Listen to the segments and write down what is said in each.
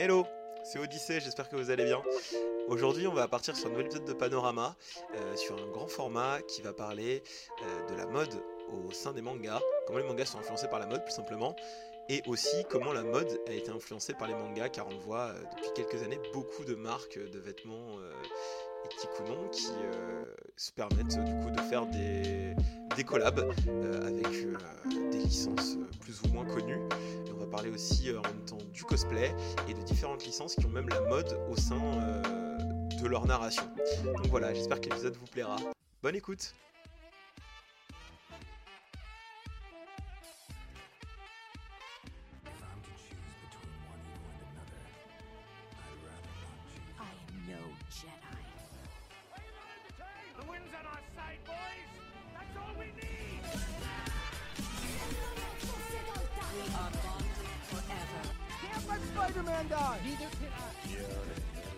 Hello, c'est Odyssée, j'espère que vous allez bien. Aujourd'hui, on va partir sur un nouvel épisode de Panorama, euh, sur un grand format qui va parler euh, de la mode au sein des mangas, comment les mangas sont influencés par la mode plus simplement, et aussi comment la mode a été influencée par les mangas, car on voit euh, depuis quelques années beaucoup de marques de vêtements non qui se permettent du coup de faire des, des collabs avec des licences plus ou moins connues parler aussi euh, en même temps du cosplay et de différentes licences qui ont même la mode au sein euh, de leur narration. Donc voilà, j'espère que l'épisode vous plaira. Bonne écoute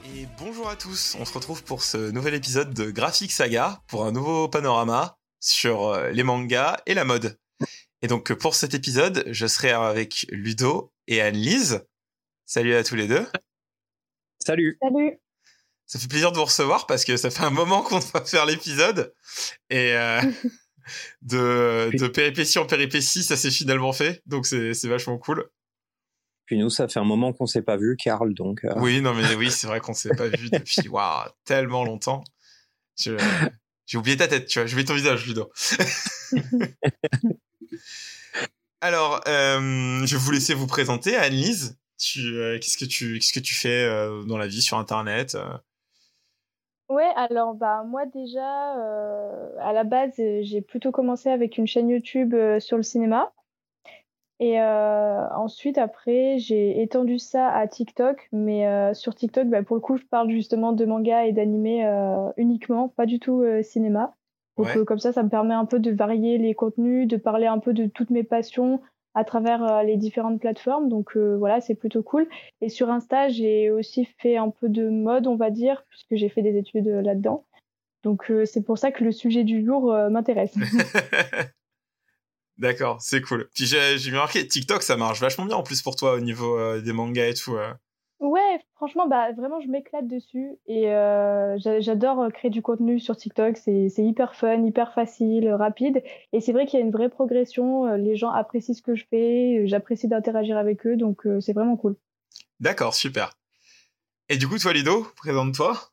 Et bonjour à tous, on se retrouve pour ce nouvel épisode de Graphic Saga, pour un nouveau panorama sur euh, les mangas et la mode. Et donc pour cet épisode, je serai avec Ludo et Anne-Lise. Salut à tous les deux. Salut. Salut. Ça fait plaisir de vous recevoir parce que ça fait un moment qu'on va faire l'épisode. Et euh, de, de péripétie en péripétie, ça s'est finalement fait. Donc c'est vachement cool. Puis nous, ça fait un moment qu'on s'est pas vu, Karl, donc. Euh. Oui, non, mais oui, c'est vrai qu'on s'est pas vu depuis waouh, tellement longtemps. J'ai oublié ta tête, tu vois. Je vais ton visage, Ludo. Alors, euh, je vais vous laisser vous présenter, Anne-Lise. Euh, qu'est-ce que tu, qu'est-ce que tu fais dans la vie sur Internet Ouais, alors bah moi déjà, à la base, j'ai plutôt commencé avec une chaîne YouTube sur le cinéma. Et euh, ensuite, après, j'ai étendu ça à TikTok. Mais euh, sur TikTok, bah, pour le coup, je parle justement de manga et d'animé euh, uniquement, pas du tout cinéma. Donc comme ça, ça me permet un peu de varier les contenus, de parler un peu de toutes mes passions à travers les différentes plateformes. Donc voilà, c'est plutôt cool. Et sur Insta, j'ai aussi fait un peu de mode, on va dire, puisque j'ai fait des études là-dedans. Donc c'est pour ça que le sujet du jour m'intéresse. D'accord, c'est cool. Puis j'ai remarqué, TikTok, ça marche vachement bien en plus pour toi au niveau euh, des mangas et tout. Euh. Ouais, franchement, bah vraiment, je m'éclate dessus et euh, j'adore créer du contenu sur TikTok. C'est hyper fun, hyper facile, rapide. Et c'est vrai qu'il y a une vraie progression. Les gens apprécient ce que je fais, j'apprécie d'interagir avec eux, donc c'est vraiment cool. D'accord, super. Et du coup, toi, Lido, présente-toi.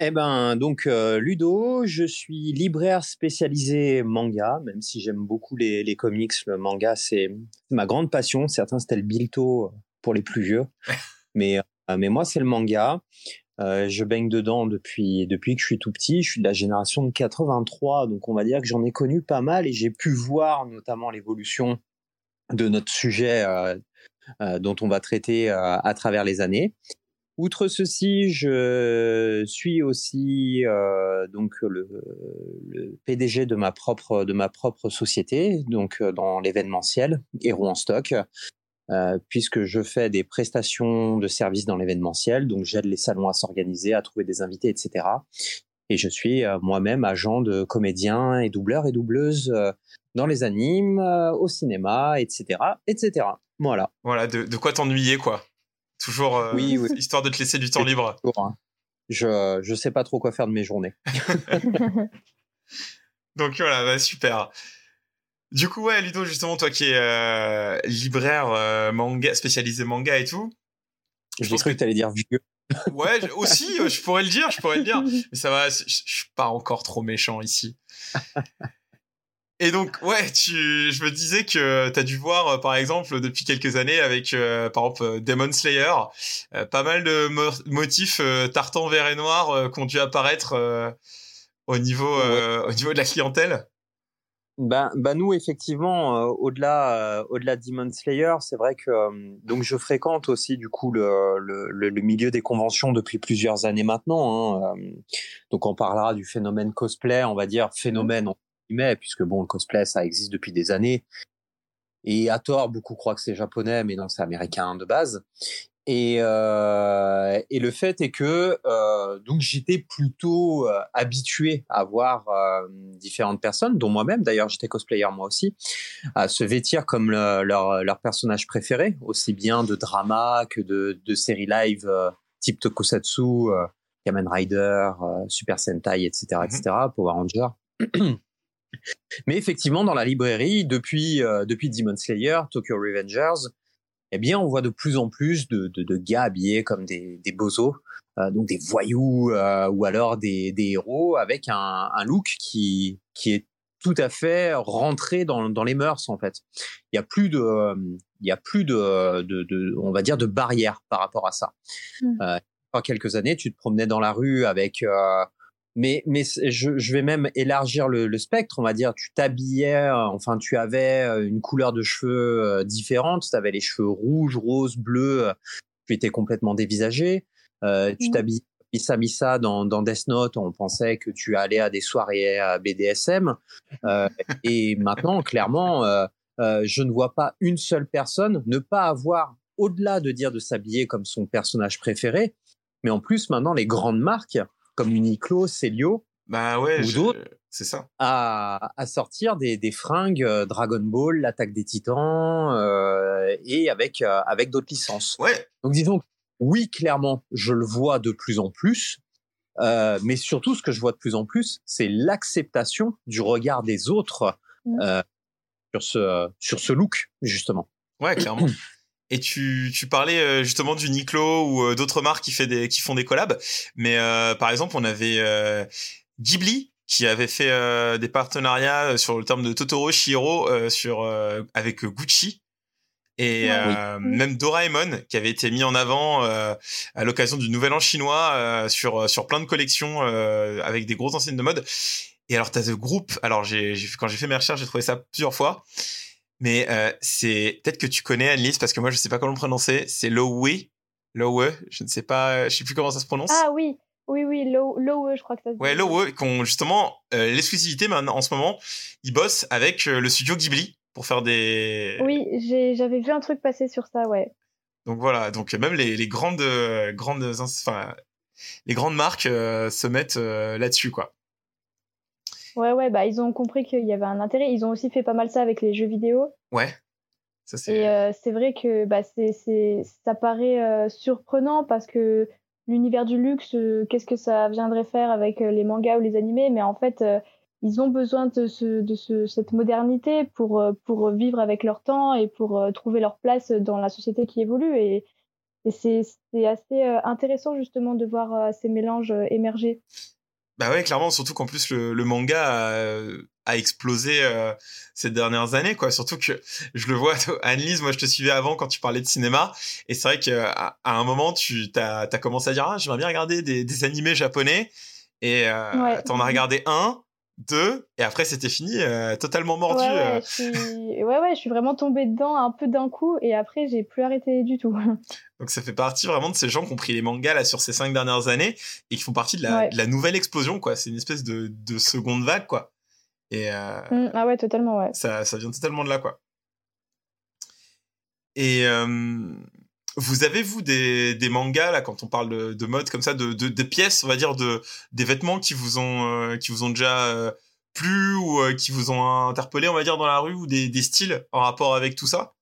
Eh ben, donc euh, Ludo, je suis libraire spécialisé manga, même si j'aime beaucoup les, les, comics. Le manga, c'est ma grande passion. Certains, c'était le bilto pour les plus vieux. mais, euh, mais moi, c'est le manga. Euh, je baigne dedans depuis, depuis que je suis tout petit. Je suis de la génération de 83, donc on va dire que j'en ai connu pas mal et j'ai pu voir notamment l'évolution de notre sujet dont on va traiter à travers les années. Outre ceci, je suis aussi euh, donc le, PDG de ma propre de ma propre société, donc euh, dans l'événementiel Héros en stock, euh, puisque je fais des prestations de services dans l'événementiel, donc j'aide les salons à s'organiser, à trouver des invités, etc. Et je suis moi-même agent de comédien et doubleur et doubleuse euh, dans les animes, au cinéma, etc., etc. Voilà. Voilà, de quoi t'ennuyer, quoi. Toujours euh, oui, histoire de te laisser du temps libre. Hein. Je je sais pas trop quoi faire de mes journées. Donc voilà, bah, super. Du coup, ouais, Ludo, justement, toi qui es euh, libraire euh, manga, spécialisé manga et tout. Je pense que, tu allais dire vieux. Ouais, aussi, je pourrais le dire, je pourrais le dire. Mais ça va, je suis pas encore trop méchant ici. Et donc, ouais, tu, je me disais que tu as dû voir, euh, par exemple, depuis quelques années, avec, euh, par exemple, euh, Demon Slayer, pas mal de motifs tartan vert et noir qui ont dû apparaître au niveau, au niveau de la clientèle. Ben, ben nous effectivement au-delà au-delà de Demon Slayer c'est vrai que donc je fréquente aussi du coup le, le, le, milieu des conventions depuis plusieurs années maintenant hein, donc on parlera du phénomène cosplay on va dire phénomène puisque bon, le cosplay, ça existe depuis des années. Et à tort, beaucoup croient que c'est japonais, mais non, c'est américain de base. Et, euh, et le fait est que euh, donc j'étais plutôt euh, habitué à voir différentes personnes, dont moi-même d'ailleurs, j'étais cosplayer moi aussi, à se vêtir comme le, leur, leur personnage préféré, aussi bien de drama que de, de séries live type Tokusatsu, Kamen Rider, Super Sentai, etc., etc., Power Ranger. Mais effectivement, dans la librairie, depuis, depuis Demon Slayer, Tokyo Revengers, eh bien, on voit de plus en plus de, de, de gars habillés comme des, des bozos, euh, donc des voyous euh, ou alors des, des héros avec un, un, look qui, qui est tout à fait rentré dans, dans les mœurs en fait. Il y a plus de, il y a plus de, de, de on va dire de barrières par rapport à ça. Mmh. Euh, il quelques années, tu te promenais dans la rue avec euh, mais mais je, je, vais même élargir le, le, spectre. On va dire, tu t'habillais, euh, enfin, tu avais euh, une couleur de cheveux euh, différente. Tu avais les cheveux rouges, roses, bleus. Tu étais complètement dévisagé. Euh, tu mmh. t'habillais Missa Missa dans, dans Death Note. On pensait que tu allais à des soirées à BDSM. Euh, et maintenant, clairement, euh, je ne vois pas une seule personne ne pas avoir, au-delà de dire de s'habiller comme son personnage préféré, mais en plus maintenant les grandes marques comme Uniqlo, Celio, bah ouais, ou d'autres, c'est ça, à, à sortir des, des fringues euh, Dragon Ball, l'attaque des Titans euh, et avec euh, avec d'autres licences. Ouais. Donc disons, oui, clairement, je le vois de plus en plus, euh, mais surtout ce que je vois de plus en plus, c'est l'acceptation du regard des autres mmh. sur ce sur ce look justement. Ouais, clairement. Et tu, tu parlais euh, justement du Niklo ou euh, d'autres marques qui, fait des, qui font des collabs. Mais euh, par exemple, on avait euh, Ghibli qui avait fait euh, des partenariats sur le terme de Totoro Shiro sur avec Gucci. Et oui. même Doraemon qui avait été mis en avant à l'occasion du Nouvel An chinois sur sur plein de collections avec des grosses enseignes de mode. Et alors t'as ce groupe. Alors j'ai quand j'ai fait mes recherches, j'ai trouvé ça plusieurs fois. Mais euh, c'est peut-être que tu connais Annelise parce que moi je sais pas comment le prononcer. C'est Lowe, Lowe. Je ne sais pas, je sais plus comment ça se prononce. Ah oui, oui, oui, Lowe, je crois que ça. Se ouais, Lowe, qui ont justement euh, l'exclusivité maintenant en ce moment. Ils bossent avec euh, le studio Ghibli pour faire des. Oui, j'avais vu un truc passer sur ça, ouais. Donc voilà, donc même les, les grandes, grandes, enfin, les grandes marques se mettent là-dessus, quoi. Ouais, ouais, bah ils ont compris qu'il y avait un intérêt. Ils ont aussi fait pas mal ça avec les jeux vidéo. Ouais. Ça, et euh, c'est vrai que bah, c'est, c'est, ça paraît euh, surprenant parce que l'univers du luxe, euh, qu'est-ce que ça viendrait faire avec les mangas ou les animés? Mais en fait, ils ont besoin de, ce, de ce, cette modernité pour, pour vivre avec leur temps et pour trouver leur place dans la société qui évolue. Et, et c'est, c'est assez intéressant justement de voir ces mélanges émerger. Bah ouais, clairement, surtout qu'en plus le, le, manga a, a explosé euh, ces dernières années, quoi. Surtout que je le vois, Annelise, moi je te suivais avant quand tu parlais de cinéma, et c'est vrai qu'à à un moment tu t'as as commencé à dire ah j'aimerais bien regarder des, des animés japonais, et euh, ouais. t'en as regardé un, deux, et après c'était fini, euh, totalement mordu. Ouais ouais, euh. je suis... ouais, ouais, je suis vraiment tombée dedans un peu d'un coup, et après j'ai plus arrêté du tout. Donc ça fait partie vraiment de ces gens qui ont pris les mangas là sur ces cinq dernières années et qui font partie de la, ouais. de la nouvelle explosion, quoi. C'est une espèce de, de seconde vague, quoi. Et euh, mmh, ah ouais, totalement, ouais. Ça, ça vient totalement de là, quoi. Et euh, vous avez vous des, des mangas là quand on parle de, de mode comme ça, de, de, de, pièces, on va dire, de des vêtements qui vous ont euh, qui vous ont déjà euh, plu ou euh, qui vous ont interpellé, on va dire, dans la rue ou des, des styles en rapport avec tout ça?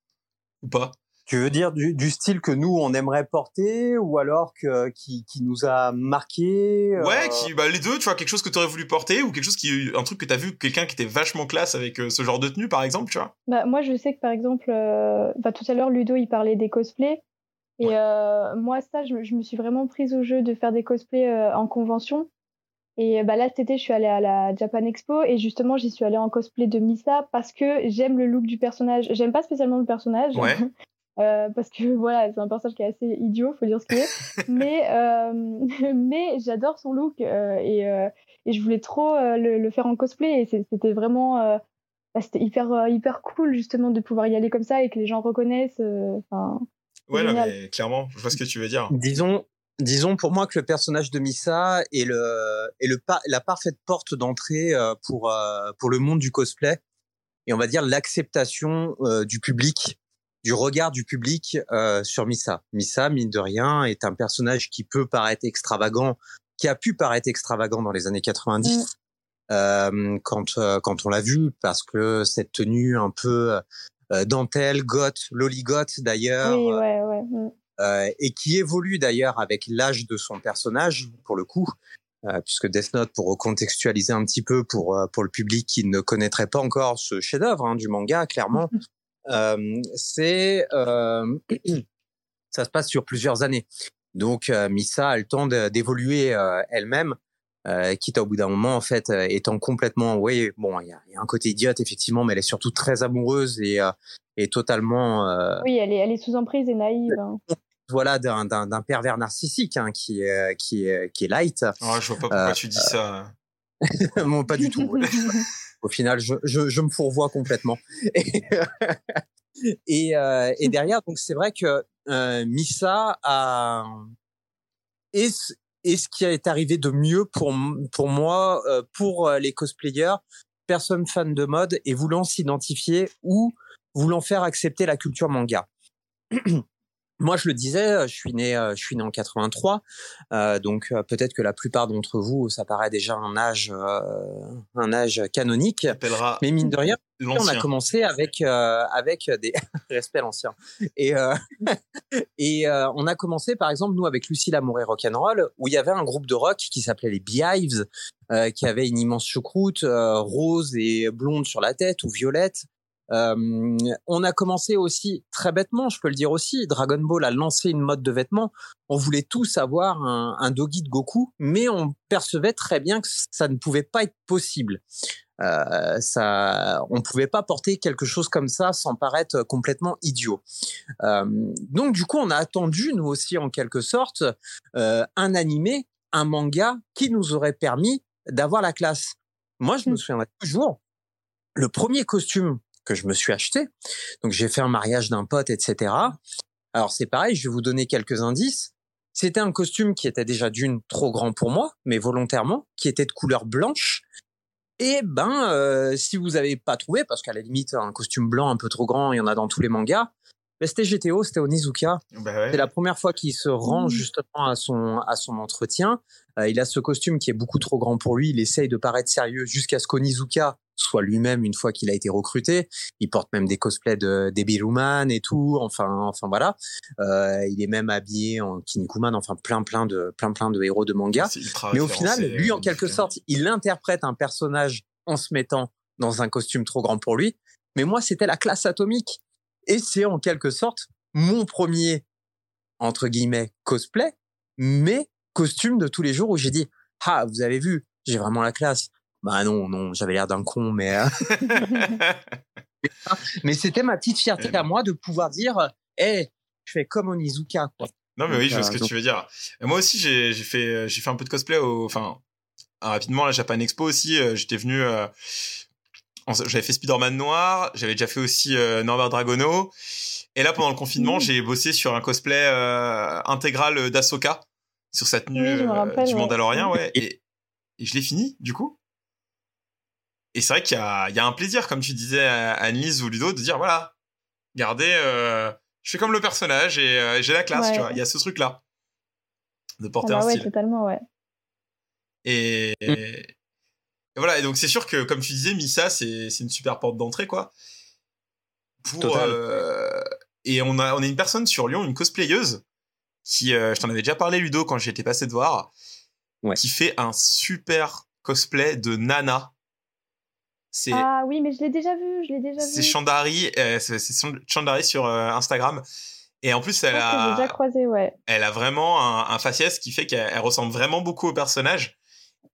Ou pas? Tu veux dire du, du, style que nous on aimerait porter ou alors que qui, qui nous a marqué euh... Ouais, qui bah les deux, tu vois, quelque chose que tu aurais voulu porter ou quelque chose qui un truc que tu as vu quelqu'un qui était vachement classe avec euh, ce genre de tenue par exemple, tu vois? Bah moi je sais que par exemple euh, bah, tout à l'heure Ludo il parlait des cosplays et ouais. euh, moi ça je, je, me suis vraiment prise au jeu de faire des cosplays euh, en convention. Et bah là cet été je suis allée à la Japan Expo et justement j'y suis allée en cosplay de Misa parce que j'aime le look du personnage. J'aime pas spécialement le personnage. Ouais. Euh, parce que voilà, c'est un personnage qui est assez idiot, faut dire ce qu'il est. mais euh, mais j'adore son look euh, et, euh, et je voulais trop euh, le, le, faire en cosplay et c'était vraiment bah, c'était hyper hyper cool justement de pouvoir y aller comme ça et que les gens reconnaissent. Enfin. Ouais, non, mais clairement, je vois ce que tu veux dire. Disons. Disons pour moi que le personnage de Misa est le est le la parfaite porte d'entrée pour pour le monde du cosplay et on va dire l'acceptation du public du regard du public sur Missa. Missa, mine de rien, est un personnage qui peut paraître extravagant, qui a pu paraître extravagant dans les années 90. Euh, quand quand on l'a vu parce que cette tenue un peu euh, dentelle, goth, loligoth d'ailleurs, oui, ouais, ouais. Mm. Euh, et qui évolue d'ailleurs avec l'âge de son personnage pour le coup. Euh, puisque Death Note, pour recontextualiser un petit peu pour pour le public qui ne connaîtrait pas encore ce chef-d'œuvre hein, du manga, clairement, euh, c'est ça se passe sur plusieurs années. Donc Misa a le temps d'évoluer elle-même euh, quitte au bout d'un moment en fait euh, étant complètement oui bon il y a, y a, un côté idiote effectivement mais elle est surtout très amoureuse et euh, et totalement euh, oui elle est elle est sous emprise et naïve hein. voilà d'un d'un pervers narcissique hein, qui est qui qui est light. Oh, je vois pas pourquoi tu dis ça. bon pas du tout. Au final je, je je me fourvoie complètement. Et et, et derrière donc c'est vrai que Missa a est et ce qui est arrivé de mieux pour pour moi, euh, pour euh, les cosplayers, personnes fans de mode et voulant s'identifier ou voulant faire accepter la culture manga. Moi, je le disais, euh, je suis né, euh, je suis né en 83, euh, donc peut-être que la plupart d'entre vous, ça paraît déjà un âge, un âge canonique. Mais mine de rien, on a commencé avec avec des respect l'ancien. Et et on a commencé par exemple nous avec Lucie Lamour et Rock'n'Roll où il y avait un groupe de rock qui s'appelait les Beehives, qui avait une immense choucroute rose et blonde sur la tête ou violette euh, on a commencé aussi très bêtement, je peux le dire aussi. Dragon Ball a lancé une mode de vêtements. On voulait tous avoir un, un dogi de Goku, mais on percevait très bien que ça ne pouvait pas être possible. Euh, ça, on pouvait pas porter quelque chose comme ça sans paraître complètement idiot. Euh, donc du coup, on a attendu nous aussi en quelque sorte euh, un animé, un manga qui nous aurait permis d'avoir la classe. Moi, je me mmh. souviendrai toujours le premier costume que je me suis acheté. Donc j'ai fait un mariage d'un pote, etc. Alors c'est pareil, je vais vous donner quelques indices. C'était un costume qui était déjà d'une trop grand pour moi, mais volontairement, qui était de couleur blanche. Et ben, euh, si vous avez pas trouvé, parce qu'à la limite un costume blanc un peu trop grand, il y en a dans tous les mangas. Mais c'était GTO, c'était Onizuka. Bah C'est la première fois qu'il se rend mmh. justement à son à son entretien. Euh, il a ce costume qui est beaucoup trop grand pour lui. Il essaye de paraître sérieux jusqu'à ce qu'Onizuka soit lui-même une fois qu'il a été recruté. Il porte même des cosplays de Debiluman et tout. Enfin, enfin voilà. Euh, il est même habillé en Kinnikuman. Enfin, plein, plein de, plein, plein de héros de manga. Mais au final, lui, en quelque sorte, il interprète un personnage en se mettant dans un costume trop grand pour lui. Mais moi, c'était la classe atomique. Et c'est en quelque sorte mon premier, entre guillemets, cosplay, mais costume de tous les jours où j'ai dit, ah, vous avez vu, j'ai vraiment la classe. Bah non, non, j'avais l'air d'un con, mais. Euh, mais c'était ma petite fierté à moi de pouvoir dire, hé, je fais comme Onizuka, quoi. Non, mais oui, je vois ce que tu veux dire. moi aussi, j'ai fait, j'ai fait un peu de cosplay au, enfin, rapidement, la Japan Expo aussi. Euh, j'étais venu, euh, j'avais fait Spider-Man noir, j'avais déjà fait aussi Norbert Dragono. Et là, pendant le confinement, j'ai bossé sur un cosplay intégral d'Asoka sur sa tenue du Mandalorian, ouais. Et, et je l'ai fini, du coup. Et c'est vrai qu'il y a, y a un plaisir, comme tu disais à Annelise ou Ludo, de dire voilà, regardez, euh, je fais comme le personnage et euh, j'ai la classe, tu vois. Il y a ce truc-là de porter ah bah un ouais, totalement, ouais. Et, et, voilà, et donc c'est sûr que, comme tu disais, Missa, c'est une super porte d'entrée, quoi. Pour, euh, et on a, on a une personne sur Lyon, une cosplayeuse, qui, euh, je t'en avais déjà parlé, Ludo, quand j'étais passé de voir, qui fait un super cosplay de Nana ah oui, mais je l'ai déjà vu, je l'ai déjà vu. C'est Chandari, euh, c'est Chandari sur euh, Instagram. Et en plus, elle a, déjà croisé, ouais. elle a vraiment un, un faciès qui fait qu'elle ressemble vraiment beaucoup au personnage.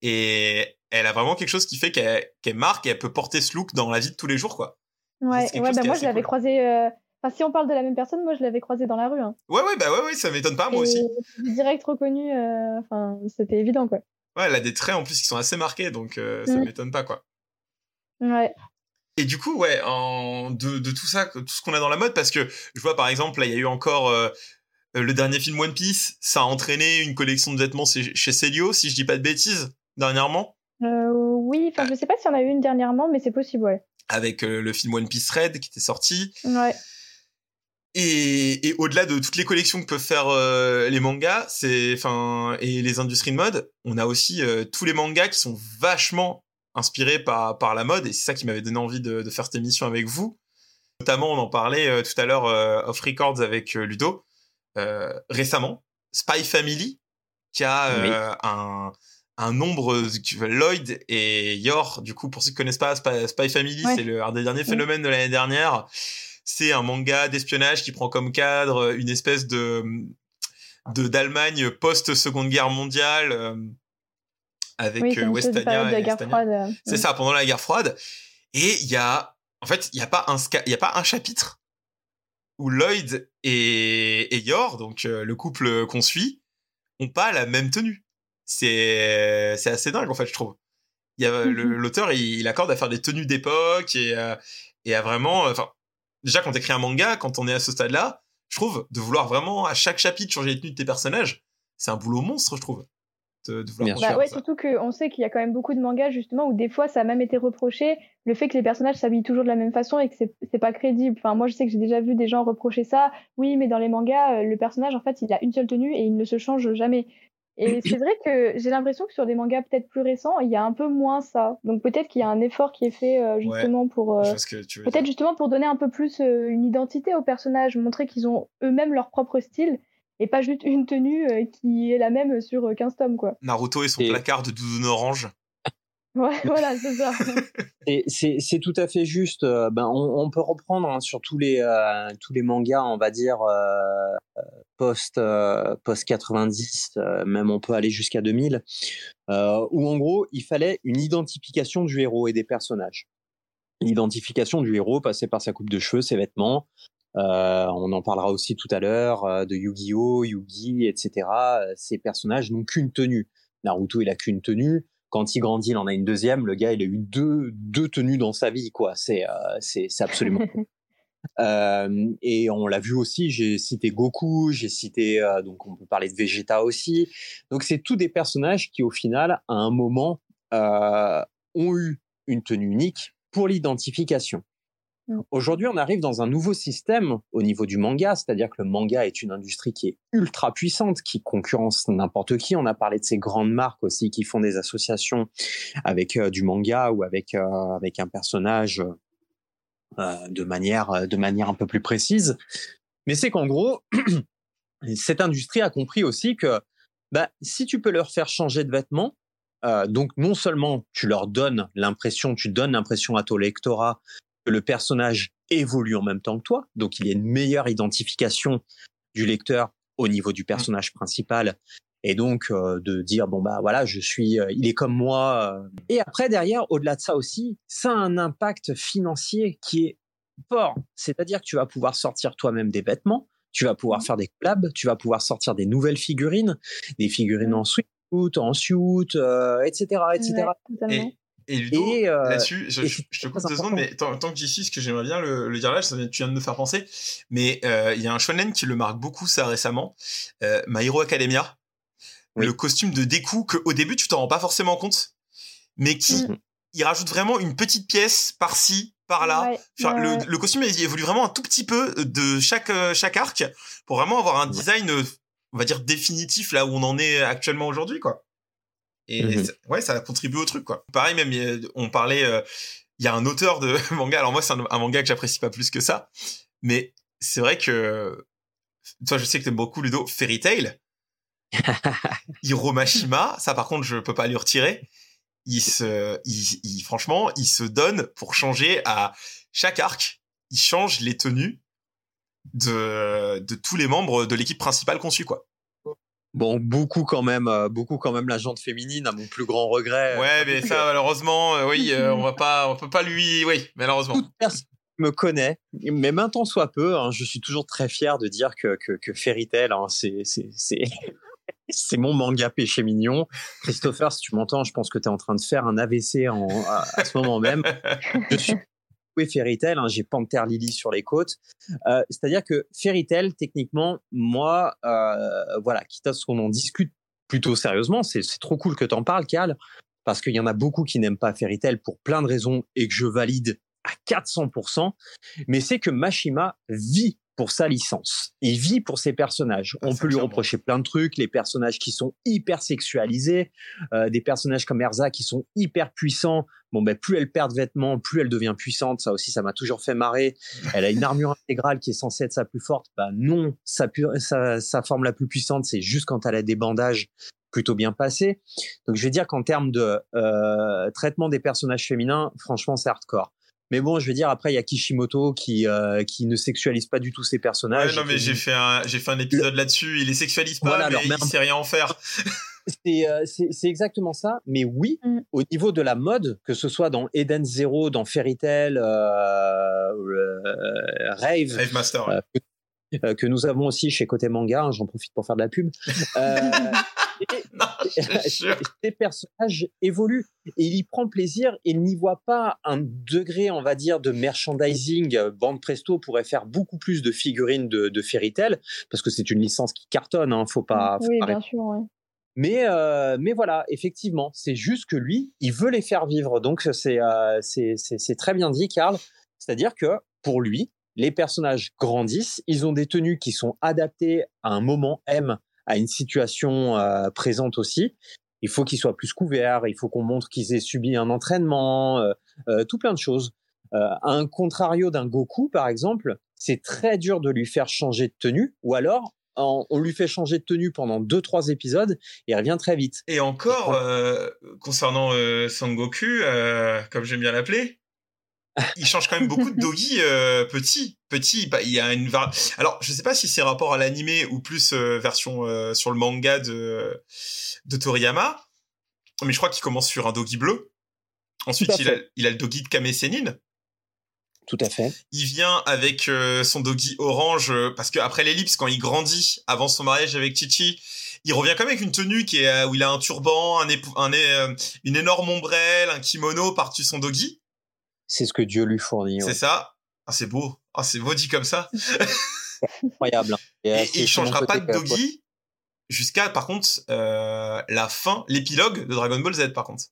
Et elle a vraiment quelque chose qui fait qu'elle marque et elle peut porter ce look dans la vie de tous les jours, quoi. Ouais, ouais bah moi je l'avais croisé. Euh, enfin, si on parle de la même personne, moi je l'avais croisé dans la rue. Hein. Ouais, ouais, bah ouais, ouais ça m'étonne pas, moi aussi. Direct reconnu, enfin, c'était évident, quoi. Ouais, elle a des traits en plus qui sont assez marqués, donc ça mm. m'étonne pas, quoi. Ouais. Et du coup, ouais, en, de, de tout ça, tout ce qu'on a dans la mode, parce que je vois par exemple, là, il y a eu encore euh, le dernier film One Piece, ça a entraîné une collection de vêtements chez Celio, si je dis pas de bêtises, dernièrement. Euh, oui, enfin, je sais pas s'il y en a eu une dernièrement, mais c'est possible, ouais. Avec euh, le film One Piece Red qui était sorti. Ouais. et, au-delà de toutes les collections que peuvent faire les mangas, c'est enfin et les industries de mode, on a aussi tous les mangas qui sont vachement inspirés par par la mode et c'est ça qui m'avait donné envie de, de, faire cette émission avec vous. Notamment, on en parlait tout à l'heure off records avec Ludo. Récemment, Spy Family qui a un un nombre Lloyd et Yor du coup pour ceux qui connaissent pas Spy, Family c'est le un des derniers phénomènes de l'année dernière. C'est un manga d'espionnage qui prend comme cadre une espèce de de d'Allemagne post Seconde Guerre mondiale euh, avec oui, euh, C'est ça pendant la guerre froide. Et il y a en fait il y a pas un il y a pas un chapitre où Lloyd et, et Yor donc euh, le couple qu'on suit ont pas la même tenue. C'est c'est assez dingue en fait je trouve. Il y a mhm. l'auteur il, accorde à faire des tenues d'époque et et à vraiment enfin déjà quand t'écris un manga quand on est à ce stade là je trouve de vouloir vraiment à chaque chapitre changer les tenues de tes personnages c'est un boulot monstre je trouve de, de bah ouais, surtout qu'on sait qu'il y a quand même beaucoup de mangas justement où des fois ça a même été reproché le fait que les personnages s'habillent toujours de la même façon et que c'est pas crédible. Enfin, moi je sais que j'ai déjà vu des gens reprocher ça. Oui, mais dans les mangas, euh, le personnage en fait il a une seule tenue et il ne se change jamais. Et c'est vrai que j'ai l'impression que sur des mangas peut-être plus récents, il y a un peu moins ça. Donc peut-être qu'il y a un effort qui est fait euh, justement pour euh, peut-être justement pour donner un peu plus euh, une identité aux personnages, montrer qu'ils ont eux-mêmes leur propre style et pas juste une tenue qui est la même sur 15 tomes quoi. Naruto et son placard de doudoune orange. Ouais, voilà, c'est ça. c'est tout à fait juste. Euh, ben, on, peut reprendre hein, sur tous les euh, tous les mangas, on va dire euh, post post 90, même on peut aller jusqu'à 2000, où en gros il fallait une identification du héros et des personnages. L'identification du héros passait par sa coupe de cheveux, ses vêtements. On en parlera aussi tout à l'heure de Yu-Gi-Oh, Yu-Gi, etc. Ces personnages n'ont qu'une tenue. Naruto, il a qu'une tenue quand il grandit, il en a une deuxième. Le gars, il a eu deux, deux tenues dans sa vie, quoi. C'est, euh, c'est, absolument. euh, et on l'a vu aussi. J'ai cité Goku, j'ai cité euh, donc on peut parler de Vegeta aussi. Donc c'est tous des personnages qui, au final, à un moment, euh, ont eu une tenue unique pour l'identification. Mm. Aujourd'hui, on arrive dans un nouveau système au niveau du manga, c'est-à-dire que le manga est une industrie qui est ultra puissante, qui concurrence n'importe qui. On a parlé de ces grandes marques aussi qui font des associations avec euh, du manga ou avec euh, avec un personnage euh, de manière de manière un peu plus précise. Mais c'est qu'en gros, cette industrie a compris aussi que bah, si tu peux leur faire changer de vêtements, donc non seulement tu leur donnes l'impression, tu donnes l'impression à ton lectorat le personnage évolue en même temps que toi, donc il y a une meilleure identification du lecteur au niveau du personnage principal et donc euh, de dire bon bah voilà je suis euh, il est comme moi euh. et après derrière au-delà de ça aussi ça a un impact financier qui est fort c'est-à-dire que tu vas pouvoir sortir toi-même des vêtements tu vas pouvoir mmh. faire des collabs tu vas pouvoir sortir des nouvelles figurines des figurines mmh. en suite en suit, etc., etc. Et Ludo, euh, là-dessus, je, te coupe deux secondes, mais tant, que j'y suis, ce que j'aimerais bien le, dire là, ça, tu viens de me faire penser, mais euh, il y a un shonen qui le marque beaucoup ça récemment, euh, My Hero Academia, le costume de Deku que au début tu t'en rends pas forcément compte, mais qui mm. il rajoute vraiment une petite pièce par-ci, par-là. le, costume il évolue vraiment un tout petit peu de chaque chaque arc pour vraiment avoir un design, on va dire définitif là où on en est actuellement aujourd'hui, quoi. Et mmh ouais, ça contribue au truc, quoi. Pareil, même, on parlait, euh, il y a un auteur de manga. Alors moi, c'est un, manga que j'apprécie pas plus que ça, mais c'est vrai que toi, je sais que t'aimes beaucoup Ludo Fairy Tail. Hiromashima, ça par contre, je peux pas lui retirer. Il se, il, franchement, il se donne pour changer à chaque arc. Il change les tenues de, de tous les membres de l'équipe principale qu'on suit, quoi. Bon, beaucoup quand même, euh, beaucoup quand même la jante féminine, à mon plus grand regret. Ouais, mais ça, malheureusement, euh, oui, euh, on va pas, on peut pas lui, oui, malheureusement. Toute personne me connaît, mais maintenant soit peu, hein, je suis toujours très fier de dire que que, que Fairy Tail, hein, c'est c'est c'est c'est mon manga péché mignon. Christopher, si tu m'entends, je pense que tu es en train de faire un AVC en, à, à ce moment même. Je suis oui, Fairy hein, j'ai Panther Lily sur les côtes. Euh, C'est-à-dire que Fairy techniquement, moi, euh, voilà, quitte à ce qu'on en discute plutôt sérieusement, c'est trop cool que t'en parles, Cal, parce qu'il y en a beaucoup qui n'aiment pas Fairy pour plein de raisons et que je valide à 400%. Mais c'est que Mashima vit pour sa licence. Il vit pour ses personnages. On peut lui reprocher plein de trucs, les personnages qui sont hyper sexualisés, euh, des personnages comme Erza qui sont hyper puissants. Bon, ben plus elle perd de vêtements, plus elle devient puissante. Ça aussi, ça m'a toujours fait marrer. Elle a une armure intégrale qui est censée être sa plus forte. Bah non, sa, sa, forme la plus puissante, c'est juste quand elle a des bandages plutôt bien passés. Donc je vais dire qu'en termes de euh, traitement des personnages féminins, franchement, c'est hardcore. Mais bon, je veux dire, après, il y a Kishimoto qui, euh, qui ne sexualise pas du tout ses personnages. non, mais j'ai fait un, j'ai fait un épisode là-dessus. Il les sexualise pas, mais il sait rien en faire. Euh, c'est exactement ça. Mais oui, mm. au niveau de la mode, que ce soit dans Eden Zero, dans Fairy Tail, euh, Rave, Rave Master, que, nous avons aussi chez Côté Manga, hein, j'en profite pour faire de la pub. ces personnages évoluent et il y prend plaisir. Il n'y voit pas un degré, on va dire, de merchandising. Bande Presto pourrait faire beaucoup plus de figurines de, de Fairy Tail parce que c'est une licence qui cartonne. Hein, faut pas. oui, bien sûr. Mais, euh, mais voilà, effectivement, c'est juste que lui, il veut les faire vivre. Donc, c'est euh, c'est très bien dit, Karl. C'est-à-dire que pour lui, les personnages grandissent, ils ont des tenues qui sont adaptées à un moment M à une situation euh, présente aussi. Il faut qu'ils soient plus couverts, il faut qu'on montre qu'ils aient subi un entraînement, euh, euh, tout plein de choses. un contrario d'un Goku, par exemple, c'est très dur de lui faire changer de tenue, ou alors on, lui fait changer de tenue pendant deux trois épisodes et il revient très vite. Et encore concernant Son Goku, comme j'aime bien l'appeler, il change quand même beaucoup de doggy euh, petit petit il y a une alors je sais pas si c'est rapport à l'animé ou plus euh, version euh, sur le manga de de Toriyama mais je crois qu'il commence sur un doggy bleu. Ensuite il a, il a le doggy de Kame Sennin tout à fait. Il vient avec son doggy orange parce que après l'ellipse, quand il grandit avant son mariage avec Chichi, il revient quand même avec une tenue qui est où il a un turban, un, un une énorme ombrelle, un kimono par-dessus son doggy c'est ce que Dieu lui fournit. C'est ça. Ah, c'est beau. Ah, c'est beau dit comme ça. Incroyable. Hein. Et, il changera pas de doggy jusqu'à, par contre, euh, la fin, l'épilogue de Dragon Ball Z, par contre.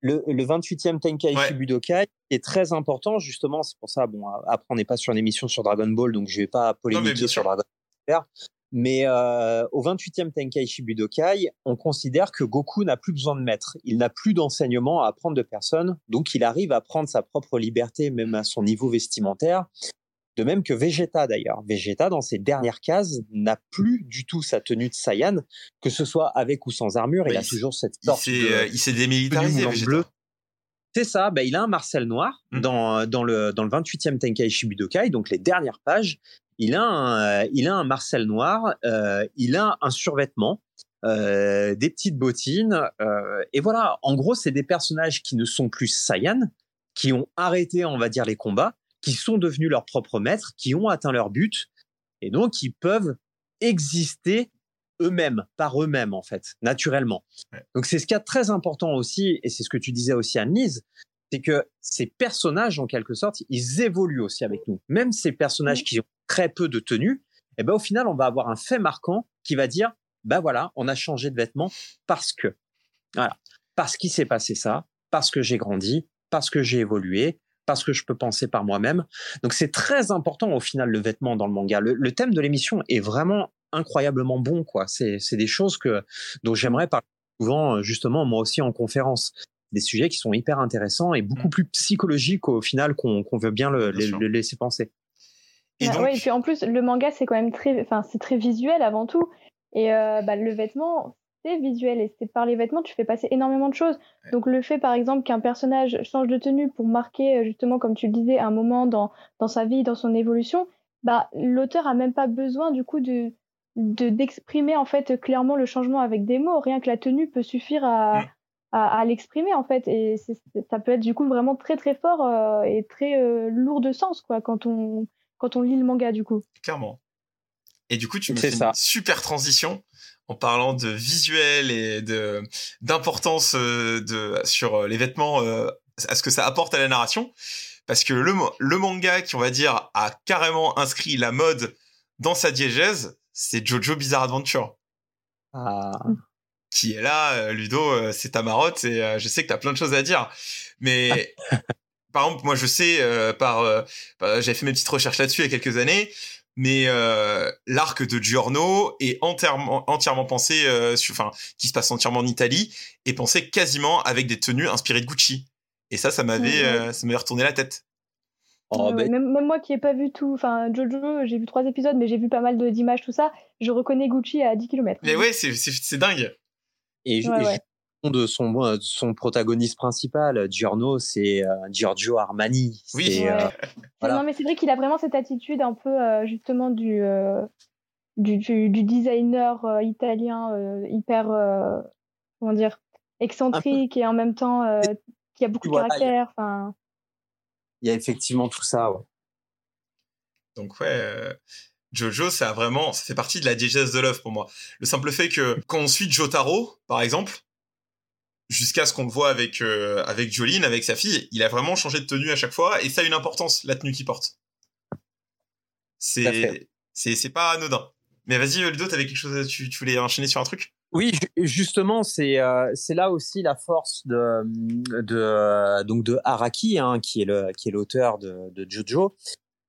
Le, 28e Tenkaichi Budokai est très important, justement. C'est pour ça, bon, après, on n'est pas sur une émission sur Dragon Ball, donc je vais pas polémiquer sur Dragon Ball. Mais euh, au 28e Tenkaichi Budokai, on considère que Goku n'a plus besoin de maître. Il n'a plus d'enseignement à apprendre de personne, donc il arrive à prendre sa propre liberté, même à son niveau vestimentaire. De même que Vegeta d'ailleurs. Vegeta, dans ses dernières cases, n'a plus du tout sa tenue de Saiyan, que ce soit avec ou sans armure. il, a toujours cette sorte euh, Il s'est démilitarisé, Vegeta. C'est ça, bah, il a un Marcel noir mmh. dans, dans, le, dans le 28e Tenkaichi Budokai, donc les dernières pages il a un, euh, il a un Marcel noir, euh, il a un survêtement, euh, des petites bottines, et voilà. En gros, c'est des personnages qui ne sont plus Saiyan, qui ont arrêté, on va dire, les combats, qui sont devenus leurs propres maîtres, qui ont atteint leur but, et donc qui peuvent exister eux-mêmes, par eux-mêmes en fait, naturellement. Donc c'est ce qui est très important aussi, et c'est ce que tu disais aussi Anne-Lise, c'est que ces personnages, en quelque sorte, ils évoluent aussi avec nous. Même ces personnages qui ont très peu de tenue, et eh ben au final, on va avoir un fait marquant qui va dire, ben voilà, on a changé de vêtements parce que, voilà, parce qu'il s'est passé ça, parce que j'ai grandi, parce que j'ai évolué, parce que je peux penser par moi-même. Donc c'est très important au final le vêtement dans le manga. Le, thème de l'émission est vraiment incroyablement bon, quoi. C'est des choses que dont j'aimerais parler souvent justement moi aussi en conférence des sujets qui sont hyper intéressants et beaucoup mmh. plus psychologiques au final qu'on veut bien le, laisser penser. Et, bah et puis en plus, le manga, c'est quand même très, enfin, c'est très visuel avant tout. Et euh, bah, le vêtement, c'est visuel. Et c'est par les vêtements, tu fais passer énormément de choses. Donc le fait, par exemple, qu'un personnage change de tenue pour marquer, euh, justement, comme tu le disais, un moment dans, dans sa vie, dans son évolution, bah, l'auteur a même pas besoin, du coup, de d'exprimer en fait clairement le changement avec des mots. Rien que la tenue peut suffire à, mmh à, l'exprimer en fait et ça peut être du coup vraiment très très fort euh, et très euh, lourd de sens quoi quand on quand on lit le manga du coup. Clairement. Et du coup tu me fais une super transition en parlant de visuel et de d'importance euh, de sur les vêtements à ce que ça apporte à la narration. Parce que le le manga qui on va dire a carrément inscrit la mode dans sa diégèse c'est Jojo Bizarre Adventure. Ah. Qui est là. Euh, Ludo, euh, c'est ta marotte et euh, je sais que tu as plein de choses à dire. Mais par exemple, moi, je sais, par, bah, j'avais fait mes petites recherches là-dessus il y a quelques années. mais euh, l'arc de Giorno est entièrement, entièrement pensé, euh, enfin, qui se passe entièrement en Italie, est pensé quasiment avec des tenues inspirées de Gucci. Et ça, ça m'avait, euh, ça m'avait retourné la tête. Oh, ben même, moi qui n'ai pas vu tout, enfin Jojo, j'ai vu trois épisodes, mais j'ai vu pas mal d'images, tout ça. Je reconnais Gucci à 10 km. Mais ouais, c'est dingue. Et, de son, euh, son protagoniste principal, Giorno, c'est euh, Giorgio Armani. Oui. Non, mais c'est vrai qu'il a vraiment cette attitude un peu justement du, du, du, designer italien hyper, comment dire, excentrique et en même temps qui a beaucoup de caractère. Enfin il y a effectivement tout ça. Donc ouais, euh, Jojo, ça a vraiment, ça fait partie de la diégèse de l'œuvre pour moi. Le simple fait que quand on suit Jotaro, par exemple, jusqu'à ce qu'on le voit avec euh, avec Jolene, avec sa fille, il a vraiment changé de tenue à chaque fois et ça a une importance la tenue qu'il porte. C'est c'est c'est pas anodin. Mais vas-y Ludo, t'avais quelque chose, tu, tu voulais enchaîner sur un truc? Oui, justement, c'est euh, c'est là aussi la force de de donc de Araki, hein, qui est le qui est l'auteur de, de Jojo.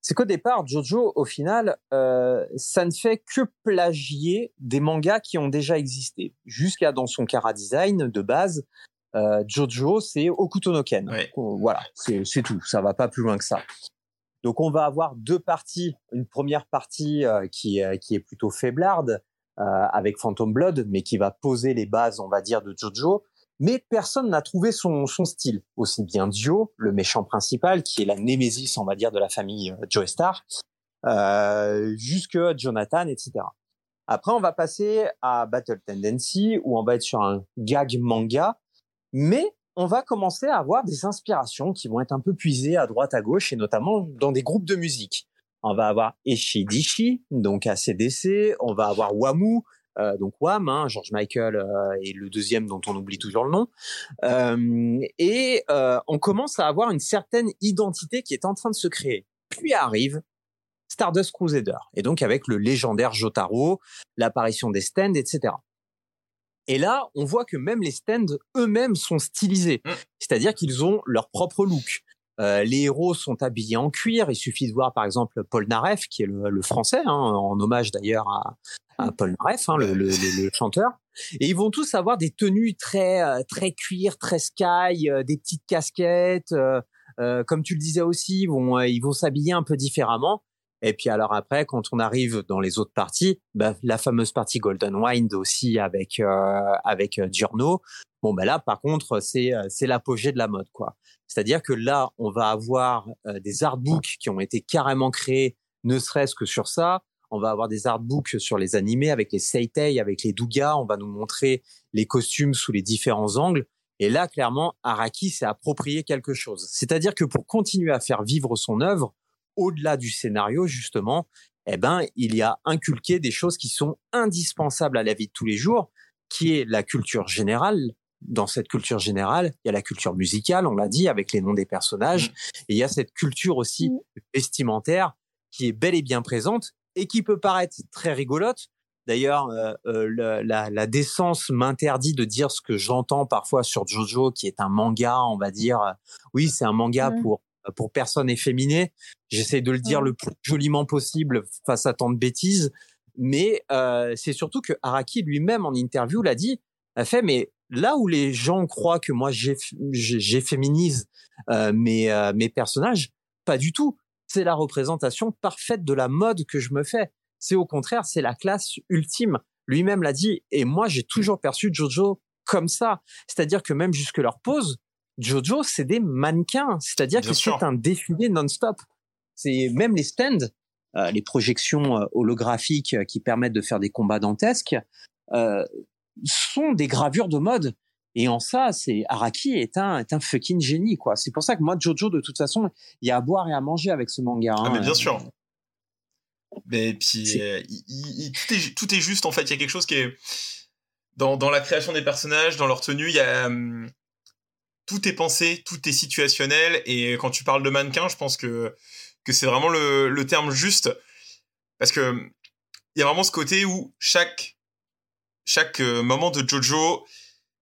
C'est qu'au départ, Jojo, au final, euh, ça ne fait que plagier des mangas qui ont déjà existé. Jusqu'à dans son Kara design de base, euh, Jojo, c'est Okuto no Ken. Voilà, c'est tout. Ça va pas plus loin que ça. Donc on va avoir deux parties. Une première partie euh, qui, qui est plutôt faiblarde, euh, avec Phantom Blood, mais qui va poser les bases, on va dire, de Jojo. Mais personne n'a trouvé son, son style. Aussi bien Dio, le méchant principal, qui est la némésis, on va dire, de la famille euh, Joe Star, euh, jusque Jonathan, etc. Après, on va passer à Battle Tendency, où on va être sur un gag manga, mais on va commencer à avoir des inspirations qui vont être un peu puisées à droite à gauche, et notamment dans des groupes de musique on va avoir Eshidishi, donc ACDC, on va avoir Wamu, euh, donc Wham, hein, George Michael euh, et le deuxième dont on oublie toujours le nom. Euh, et on commence à avoir une certaine identité qui est en train de se créer. Puis arrive Stardust Crusader, et donc avec le légendaire Jotaro, l'apparition des stands, etc. Et là, on voit que même les stands eux-mêmes sont stylisés, mmh. c'est-à-dire qu'ils ont leur propre look. Euh, les héros sont habillés en cuir. Il suffit de voir par exemple Paul Naref, qui est le, français, hein, en hommage d'ailleurs à, à, Paul Naref, hein, le, le, le, chanteur. Et ils vont tous avoir des tenues très euh, très cuir, très sky, euh, des petites casquettes. comme tu le disais aussi, ils vont ils vont s'habiller un peu différemment. Et puis alors après, quand on arrive dans les autres parties, bah, la fameuse partie Golden Wind aussi avec avec Giorno. Bon ben là, par contre, c'est c'est l'apogée de la mode quoi. C'est-à-dire que là, on va avoir euh, des artbooks qui ont été carrément créés, ne serait-ce que sur ça. On va avoir des artbooks sur les animés avec les seitei, avec les dougas. On va nous montrer les costumes sous les différents angles. Et là, clairement, Araki s'est approprié quelque chose. C'est-à-dire que pour continuer à faire vivre son œuvre, au-delà du scénario, justement, eh ben, il y a inculqué des choses qui sont indispensables à la vie de tous les jours, qui est la culture générale, dans cette culture générale, il y a la culture musicale, on l'a dit, avec les noms des personnages, mmh. et il y a cette culture aussi mmh. vestimentaire qui est bel et bien présente et qui peut paraître très rigolote. D'ailleurs, euh, euh, la, la, décence m'interdit de dire ce que j'entends parfois sur Jojo, qui est un manga, on va dire. Oui, c'est un manga mmh. pour pour personnes efféminées. J'essaie de le dire le plus joliment possible face à tant de bêtises, mais euh, c'est surtout que Araki lui-même en interview l'a dit, a fait mais là où les gens croient que moi j'efféminise euh, mes, euh, mes personnages, pas du tout. C'est la représentation parfaite de la mode que je me fais. C'est au contraire, c'est la classe ultime. Lui-même l'a dit, et moi j'ai toujours perçu Jojo comme ça. C'est-à-dire que même jusque leur pose, Jojo c'est des mannequins. C'est-à-dire que c'est un défilé non-stop. C'est même les stands, euh, les projections euh, holographiques qui permettent de faire des combats dantesques. Euh, sont des gravures de mode. Et en ça, c'est Araki est un est un fucking génie quoi. C'est pour ça que moi Jojo de toute façon, il y a à boire et à manger avec ce manga. Ah mais hein. bien sûr. Mais puis euh, tout, est, tout est juste en fait. Il y a quelque chose qui est dans dans la création des personnages, dans leur tenue, il y a hum, tout est pensé, tout est situationnel. Et quand tu parles de mannequin, je pense que que c'est vraiment le, le terme juste parce que il y a vraiment ce côté où chaque chaque euh, moment de Jojo,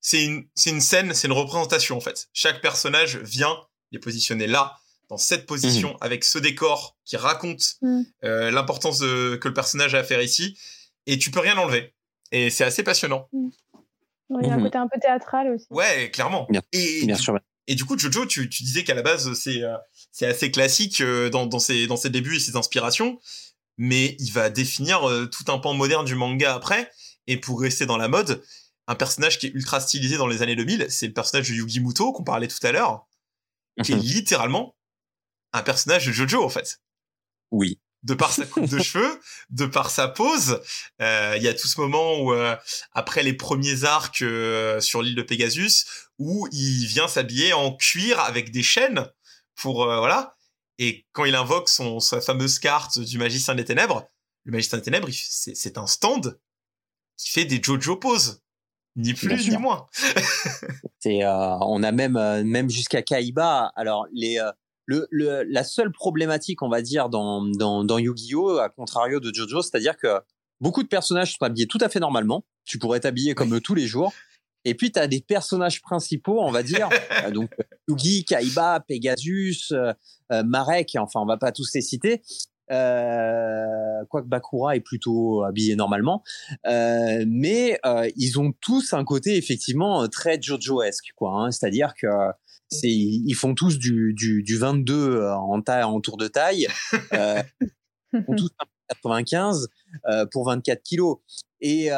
c'est une, c'est une scène, c'est une représentation en fait. Chaque personnage vient, il est positionné là, dans cette position, mmh. avec ce décor qui raconte mmh. euh, l'importance que le personnage a à faire ici, et tu peux rien enlever. Et c'est assez passionnant. Mmh. Il y a un côté un peu théâtral aussi. Ouais, clairement. Bien, et, bien sûr. Et du coup, Jojo, tu, tu disais qu'à la base, c'est euh, c'est assez classique euh, dans, dans, ses, dans ses débuts et ses inspirations, mais il va définir tout un pan moderne du manga après. Et pour rester dans la mode, un personnage qui est ultra stylisé dans les années 2000, c'est le personnage de Yugi Muto qu'on parlait tout à l'heure, qui est littéralement un personnage de Jojo en fait. Oui. De par sa coupe de cheveux, de par sa pose, euh, il y a tout ce moment où euh, après les premiers arcs euh, sur l'île de Pegasus, où il vient s'habiller en cuir avec des chaînes pour voilà. Et quand il invoque son sa fameuse carte du magicien des ténèbres, le magicien des ténèbres, c'est un stand qui fait des Jojo poses. Ni plus ni moins. c'est, on a même même jusqu'à Kaiba. Alors les le, le, la seule problématique, on va dire, dans, dans, dans Yu-Gi-Oh, à contrario de JoJo, c'est-à-dire que beaucoup de personnages sont habillés tout à fait normalement. Tu pourrais t'habiller comme eux tous les jours. Et puis, tu as des personnages principaux, on va dire, euh, donc Yugi, Kaiba, Pegasus, euh, euh, Marek, enfin, on va pas tous les citer. Euh, quoique Bakura est plutôt habillé normalement, euh, mais euh, ils ont tous un côté effectivement très JoJo-esque, quoi. Hein, C'est-à-dire que c'est ils font tous du, du, du 22 euh, en, taille, en tour de taille. Euh, ils font tous 95 euh, pour 24 kilos. Et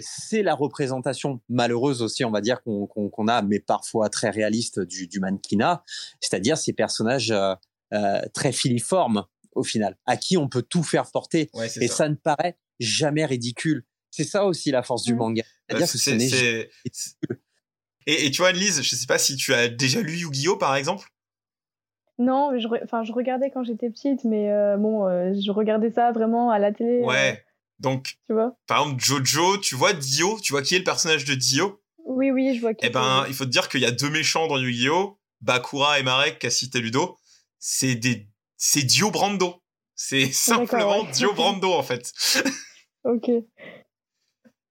c'est la représentation malheureuse aussi, on va dire, qu'on a, mais parfois très réaliste du, du mannequinat, c'est-à-dire ces personnages très filiformes au final, à qui on peut tout faire porter. Ouais, et ça. ça. ne paraît jamais ridicule. C'est ça aussi la force du manga. C'est-à-dire que ce n'est et, et, tu vois, Annelise, je sais pas si tu as déjà lu Yu-Gi-Oh par exemple Non, je, enfin, je regardais quand j'étais petite, mais euh, bon, euh, je regardais ça vraiment à la télé. Ouais. Euh, Donc, tu vois par exemple, Jojo, tu vois Dio, tu vois qui est le personnage de Dio? Oui, oui, je vois qui Eh ben, il faut te dire qu'il y a deux méchants dans Yu-Gi-Oh Bakura et Marek, qu'a cité Ludo. C'est des, c'est Dio Brando. C'est simplement ouais. Dio Brando, en fait. ok.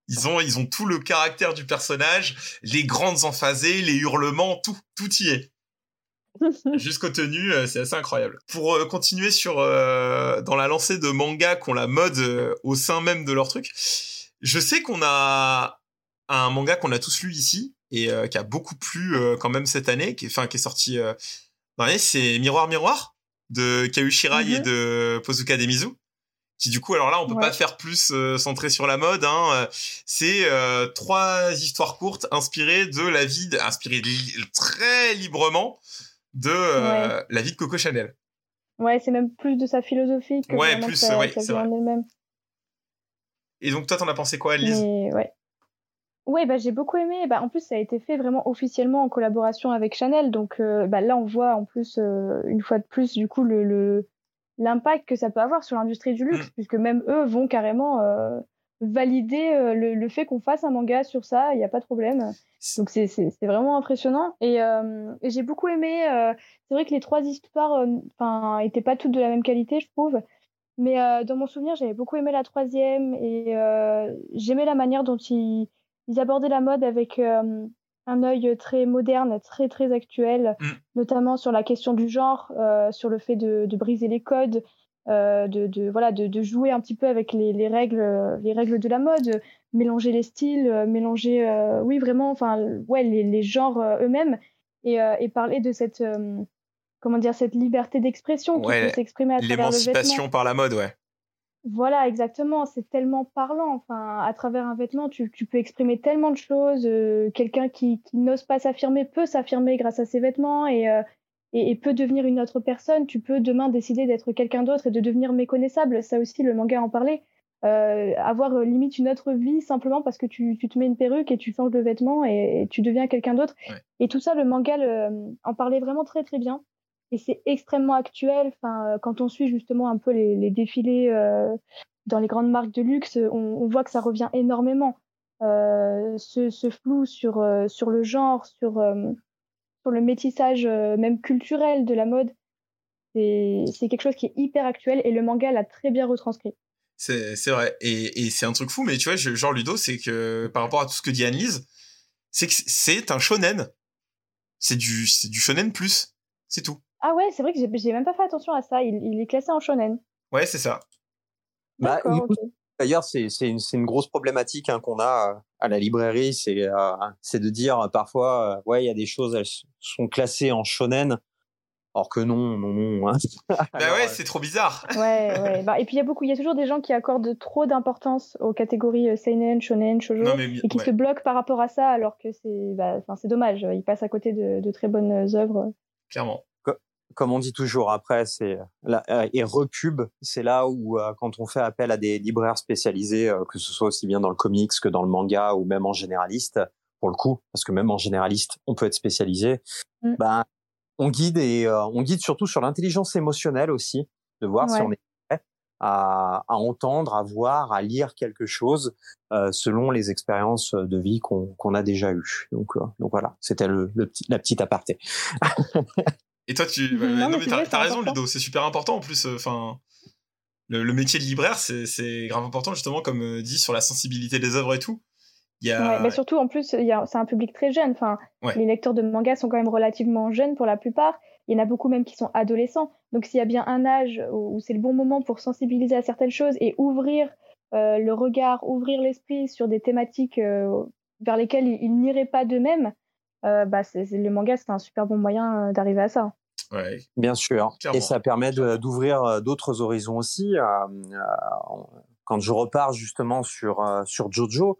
Ils ont, ils ont tout le caractère du personnage, les grandes emphasées, les hurlements, tout, tout y est. Jusqu'aux tenues, c'est assez incroyable. Pour euh, continuer sur euh, dans la lancée de manga qu'on la mode euh, au sein même de leur truc, je sais qu'on a un manga qu'on a tous lu ici et euh, qui a beaucoup plu euh, quand même cette année, qui, enfin qui est sorti c'est Miroir Miroir de Kau Shirai mm -hmm. et de Pozuka Demizu qui du coup alors là on peut ouais. pas faire plus euh, centré sur la mode hein. c'est euh, trois histoires courtes inspirées de la vie de, inspirées li très librement de euh, ouais. la vie de Coco Chanel ouais c'est même plus de sa philosophie que ouais plus sa, ouais, sa elle-même et donc toi t'en as pensé quoi Elise Mais, ouais Ouais, bah, j'ai beaucoup aimé. Bah, en plus, ça a été fait vraiment officiellement en collaboration avec Chanel. Donc euh, bah, là, on voit en plus, euh, une fois de plus, du coup, le, le, l'impact que ça peut avoir sur l'industrie du luxe, mmh. puisque même eux vont carrément euh, valider le, le, fait qu'on fasse un manga sur ça, il n'y a pas de problème. Donc c'est, vraiment impressionnant. Et, et j'ai beaucoup aimé, c'est vrai que les trois histoires enfin étaient pas toutes de la même qualité, je trouve. Mais dans mon souvenir, j'avais beaucoup aimé la troisième et j'aimais la manière dont ils, ils abordaient la mode avec un œil très moderne, très très actuel, mmh. notamment sur la question du genre, euh, sur le fait de, de briser les codes, euh, de, de, voilà, de, de, jouer un petit peu avec les, les, règles, les règles de la mode, mélanger les styles, mélanger, euh, oui vraiment, enfin ouais, les, les genres eux-mêmes et, et, parler de cette comment dire cette liberté d'expression ouais, qui peut s'exprimer à travers le vêtement. L'émancipation par la mode, ouais. Voilà, exactement. C'est tellement parlant. Enfin, à travers un vêtement, tu, tu peux exprimer tellement de choses. Euh, Quelqu'un qui, qui n'ose pas s'affirmer peut s'affirmer grâce à ses vêtements et, euh, et, et, peut devenir une autre personne. Tu peux demain décider d'être quelqu'un d'autre et de devenir méconnaissable. Ça aussi, le manga en parlait. Euh, avoir euh, limite une autre vie simplement parce que tu, tu te mets une perruque et tu changes de vêtements et, et tu deviens quelqu'un d'autre. Ouais. Et tout ça, le manga le, en parlait vraiment très très bien et c'est extrêmement actuel. Enfin, quand on suit justement un peu les, défilés euh, dans les grandes marques de luxe, on, voit que ça revient énormément. Euh, ce, flou sur euh, sur le genre, sur euh, sur le métissage euh, même culturel de la mode, c'est quelque chose qui est hyper actuel et le manga l'a très bien retranscrit. C'est vrai et, et c'est un truc fou, mais tu vois, genre Ludo, c'est que par rapport à tout ce que dit Annelise, c'est que c'est un shonen. C'est du du shonen plus, c'est tout. Ah ouais, c'est vrai que j'ai même pas fait attention à ça. Il, est classé en shonen. Ouais, c'est ça. Bah, D'ailleurs, c'est une, une, grosse problématique hein, qu'on a euh, à la librairie, c'est c'est de dire parfois, ouais, il y a des choses, elles sont classées en shonen, Or que non, non, non. Hein. bah ouais, c'est trop bizarre. ouais, ouais. Bah, et puis il y a beaucoup, il y a toujours des gens qui accordent trop d'importance aux catégories euh, seinen, shonen, shoujo, et qui se bloquent par rapport à ça, alors que c'est, bah, c'est dommage. Ils passent à côté de, de très bonnes œuvres. Clairement. Comme on dit toujours après, c'est euh, et repub, c'est là où euh, quand on fait appel à des libraires spécialisés, que ce soit aussi bien dans le comics que dans le manga ou même en généraliste, pour le coup, parce que même en généraliste, on peut être spécialisé. Mm. Bah, on guide et euh, on guide surtout sur l'intelligence émotionnelle aussi, de voir si on est prêt à, entendre, à voir, à lire quelque chose euh, selon les expériences de vie qu'on a déjà eues. Donc, euh, donc voilà, c'était le, petit, la petite aparté. et toi, tu non, mais, t'as raison, Ludo, c'est super important en plus. Enfin, le, le, métier de libraire, c'est grave important justement, comme dit sur la sensibilité des œuvres et tout mais surtout, en plus, c'est un public très jeune. Enfin, Les lecteurs de manga sont quand même relativement jeunes pour la plupart. Il y en a beaucoup même qui sont adolescents. Donc s'il y a bien un âge où, c'est le bon moment pour sensibiliser à certaines choses et ouvrir euh, le regard, ouvrir l'esprit sur des thématiques euh, vers lesquelles ils, n'iraient pas d'eux-mêmes, euh, bah, le manga, c'est un super bon moyen d'arriver à ça. Ouais. Bien sûr. Et ça permet d'ouvrir d'autres horizons aussi. quand je repars justement sur, sur Jojo,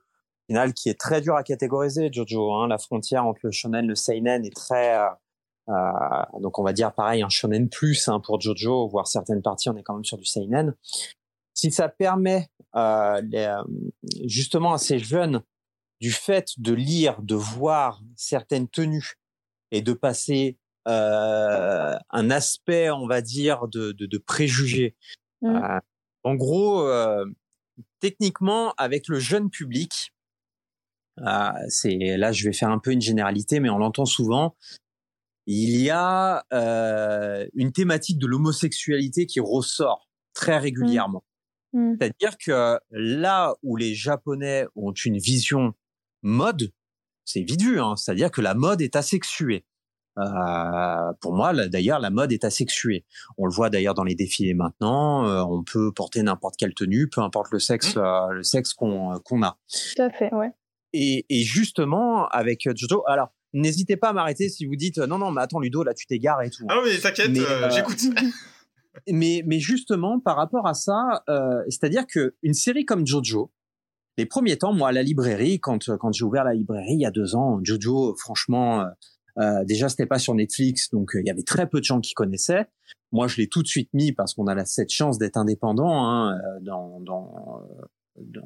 qui est très dur à catégoriser, Jojo. Hein. La frontière entre le shonen et le seinen est très... Euh, euh, donc on va dire pareil, un shonen plus hein, pour Jojo, voire certaines parties, on est quand même sur du seinen. Si ça permet euh, justement à ces jeunes du fait de lire, de voir certaines tenues et de passer un aspect, on va dire, de, de, préjugés. Mmh. en gros, techniquement, avec le jeune public, ah, c'est là, je vais faire un peu une généralité, mais on l'entend souvent. Il y a euh, une thématique de l'homosexualité qui ressort très mmh. régulièrement. Mmh. C'est-à-dire que là où les Japonais ont une vision mode, c'est vite vu. Hein, C'est-à-dire que la mode est asexuée. Euh, pour moi, d'ailleurs, la mode est asexuée. On le voit d'ailleurs dans les défilés maintenant. Euh, on peut porter n'importe quelle tenue, peu importe le sexe, mmh. euh, le sexe qu'on qu'on a. Tout à fait, ouais. Et, et justement, avec Jojo, alors, n'hésitez pas à m'arrêter si vous dites non, non, mais attends, Ludo, là, tu t'égares et tout. Ah, mais t'inquiète, euh, euh, j'écoute. mais, mais justement, par rapport à ça, euh, c'est-à-dire que une série comme Jojo, les premiers temps, moi, à la librairie, quand, quand j'ai ouvert la librairie il y a deux ans, Jojo, franchement, euh, déjà, c'était pas sur Netflix, donc il y avait très peu de gens qui connaissaient. Moi, je l'ai tout de suite mis parce qu'on a la, cette chance d'être indépendant hein, dans, dans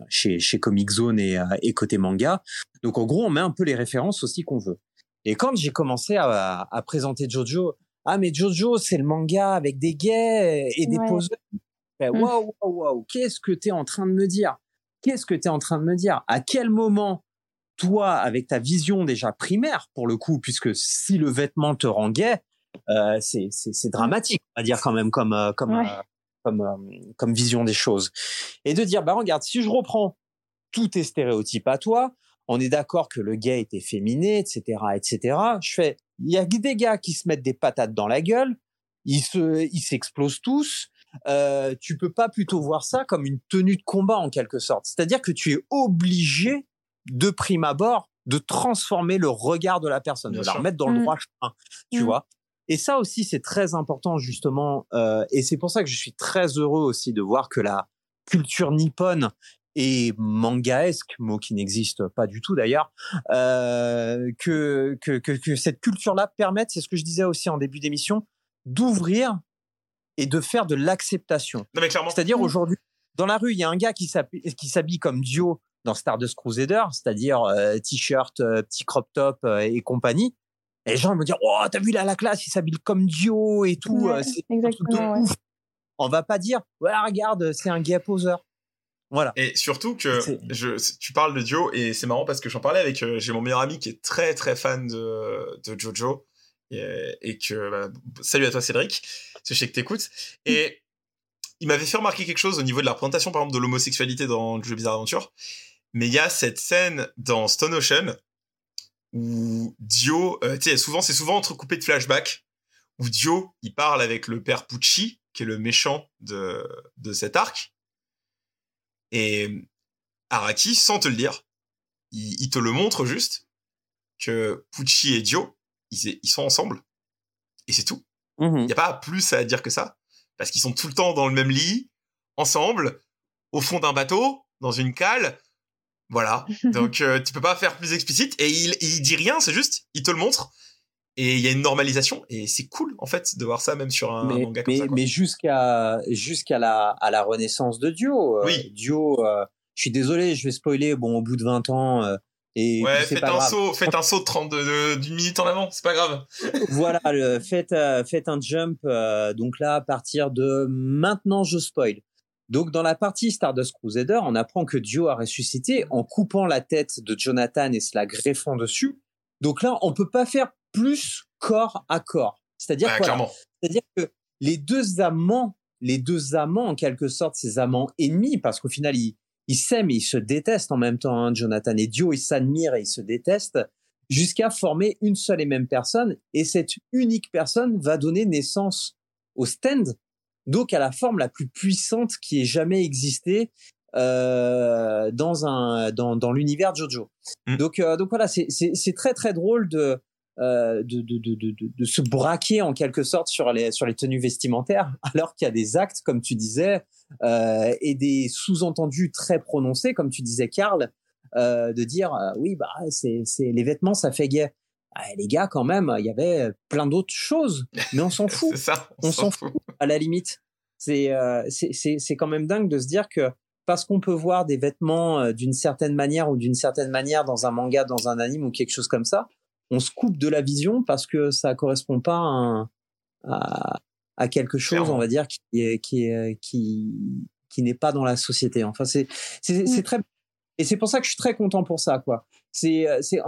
chez, chez Comic Zone et, euh, et côté manga. Donc en gros, on met un peu les références aussi qu'on veut. Et quand j'ai commencé à, à, présenter Jojo, ah mais Jojo c'est le manga avec des gays et des ouais. poseurs. Mmh. Waouh waouh waouh, qu'est-ce que tu es en train de me dire? Qu'est-ce que tu es en train de me dire? À quel moment toi, avec ta vision déjà primaire pour le coup, puisque si le vêtement te rend gay, euh, c'est dramatique, on va dire quand même comme euh, comme euh, comme, comme vision des choses. Et de dire, bah regarde, si je reprends tous tes stéréotypes à toi, on est d'accord que le gay était féminé, etc., etc. Je fais, il y a des gars qui se mettent des patates dans la gueule, ils se, ils s'explosent tous. Euh, tu peux pas plutôt voir ça comme une tenue de combat en quelque sorte. C'est-à-dire que tu es obligé de prime abord de transformer le regard de la personne, de la remettre dans le mmh. droit chemin. Tu mmh. vois et ça aussi, c'est très important justement. Euh, et c'est pour ça que je suis très heureux aussi de voir que la culture nippone et mangaesque, mot qui n'existe pas du tout d'ailleurs, euh, que, que, que, que, cette culture-là permette, c'est ce que je disais aussi en début d'émission, d'ouvrir et de faire de l'acceptation. C'est-à-dire mmh. aujourd'hui, dans la rue, il y a un gars qui s'habille comme Dio dans Stardust Crusader, c'est-à-dire euh, t-shirt, euh, petit crop top euh, et compagnie. Et les gens me disent, oh, t'as vu là la classe, il s'habille comme Dio et tout. Euh, c'est exactement. Ouais. On va pas dire, ouais, regarde, c'est un gay poseur. Voilà. Et surtout que je, tu parles de Dio et c'est marrant parce que j'en parlais avec, euh, j'ai mon meilleur ami qui est très très fan de, de Jojo et, et que, bah, salut à toi Cédric, je sais que t'écoutes. Et il m'avait fait remarquer quelque chose au niveau de la représentation par exemple de l'homosexualité dans Jojo Bizarre Adventure. Mais il y a cette scène dans Stone Ocean où Dio, euh, tu sais, souvent c'est souvent entrecoupé de flashbacks où Dio, il parle avec le père Pucci, qui est le méchant de, de cet arc. Et Araki, sans te le dire, il, te le montre juste, que Pucci et Dio, ils, ils sont ensemble. Et c'est tout. Il mmh n'y a pas plus à dire que ça. Parce qu'ils sont tout le temps dans le même lit, ensemble, au fond d'un bateau, dans une cale. Voilà. Donc, euh, tu peux pas faire plus explicite. Et il, il dit rien, c'est juste, il te le montre et il y a une normalisation et c'est cool en fait de voir ça même sur un, manga comme mais, ça. Mais jusqu'à jusqu'à la à la renaissance de Dio. Euh, oui. Dio, euh, je suis désolé, je vais spoiler. Bon, au bout de 20 ans. Euh, et ouais, faites un saut, faites un saut de 30 d'une minute en avant, c'est pas grave. voilà, le, faites faites un jump. donc là, à partir de maintenant, je spoil. Donc dans la partie Stardust Crusader, on apprend que Dio a ressuscité en coupant la tête de Jonathan et se la greffant dessus. Donc là, on peut pas faire plus corps à corps. C'est-à-dire C'est-à-dire que les deux amants, les deux amants en quelque sorte, ces amants ennemis, parce qu'au final ils, ils s'aiment et ils se détestent en même temps. Hein, Jonathan et Dio, ils s'admirent et ils se détestent jusqu'à former une seule et même personne. Et cette unique personne va donner naissance au stand, donc à la forme la plus puissante qui ait jamais existé euh, dans un dans, dans l'univers Jojo. Mmh. Donc euh, donc voilà, c'est c'est très très drôle de de, de, de, de, de, se braquer en quelque sorte sur les, sur les tenues vestimentaires, alors qu'il y a des actes, comme tu disais, euh, et des sous-entendus très prononcés, comme tu disais, Karl, euh, de dire euh, oui, bah c'est, c'est les vêtements, ça fait gay. Ah, les gars, quand même, il y avait plein d'autres choses, mais on s'en fout. ça, on, s'en fout. À la limite, c'est, euh, c'est, c'est, c'est quand même dingue de se dire que parce qu'on peut voir des vêtements d'une certaine manière ou d'une certaine manière dans un manga, dans un anime ou quelque chose comme ça, on se coupe de la vision parce que ça correspond pas à, à, quelque chose, on va dire, qui est, qui est, qui, qui n'est pas dans la société. Enfin, c'est, c'est, mm. très, et c'est pour ça que je suis très content pour ça, quoi. C'est, c'est,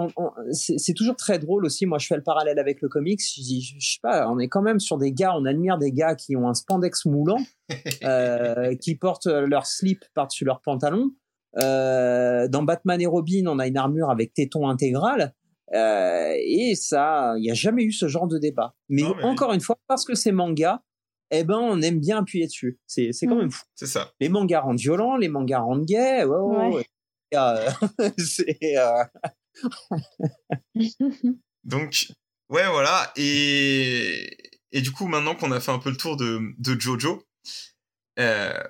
c'est, toujours très drôle aussi. Moi, je fais le parallèle avec le comics. Je dis, je, sais pas, on est quand même sur des gars, on admire des gars qui ont un spandex moulant, euh, qui portent leur slip par-dessus leur pantalon. Euh, dans Batman et Robin, on a une armure avec téton intégral. Euh, et ça, il n'y a jamais eu ce genre de débat. Mais, encore une fois, parce que c'est manga, eh ben, on aime bien appuyer dessus. C'est, c'est quand mm. même fou. C'est ça. Les mangas rendent violents, les mangas rendent gays. Ouais, ouais. c'est, euh... Donc, ouais, voilà. Et, et du coup, maintenant qu'on a fait un peu le tour de, de Jojo, euh,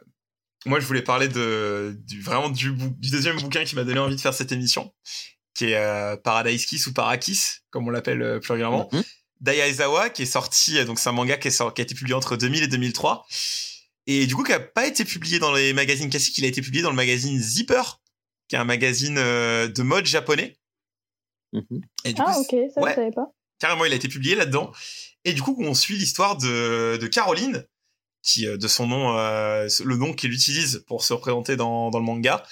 moi, je voulais parler de, du, vraiment du, du deuxième bouquin qui m'a donné envie de faire cette émission, qui est euh, Paradise Kiss ou Parakis, comme on l'appelle euh, plus régulièrement. Mm Daya qui est sorti, euh, donc c'est un manga qui, est sorti, qui a été publié entre 2000 et 2003. Et du coup, qui a pas été publié dans les magazines classiques, il a été publié dans le magazine Zipper, qui est un magazine de mode japonais. Mhm. ah, ok, ça je savais pas. Carrément, il a été publié là-dedans. Et du coup, on suit l'histoire de, de Caroline, qui, de son nom, le nom qu'il utilise pour se représenter dans, dans le manga,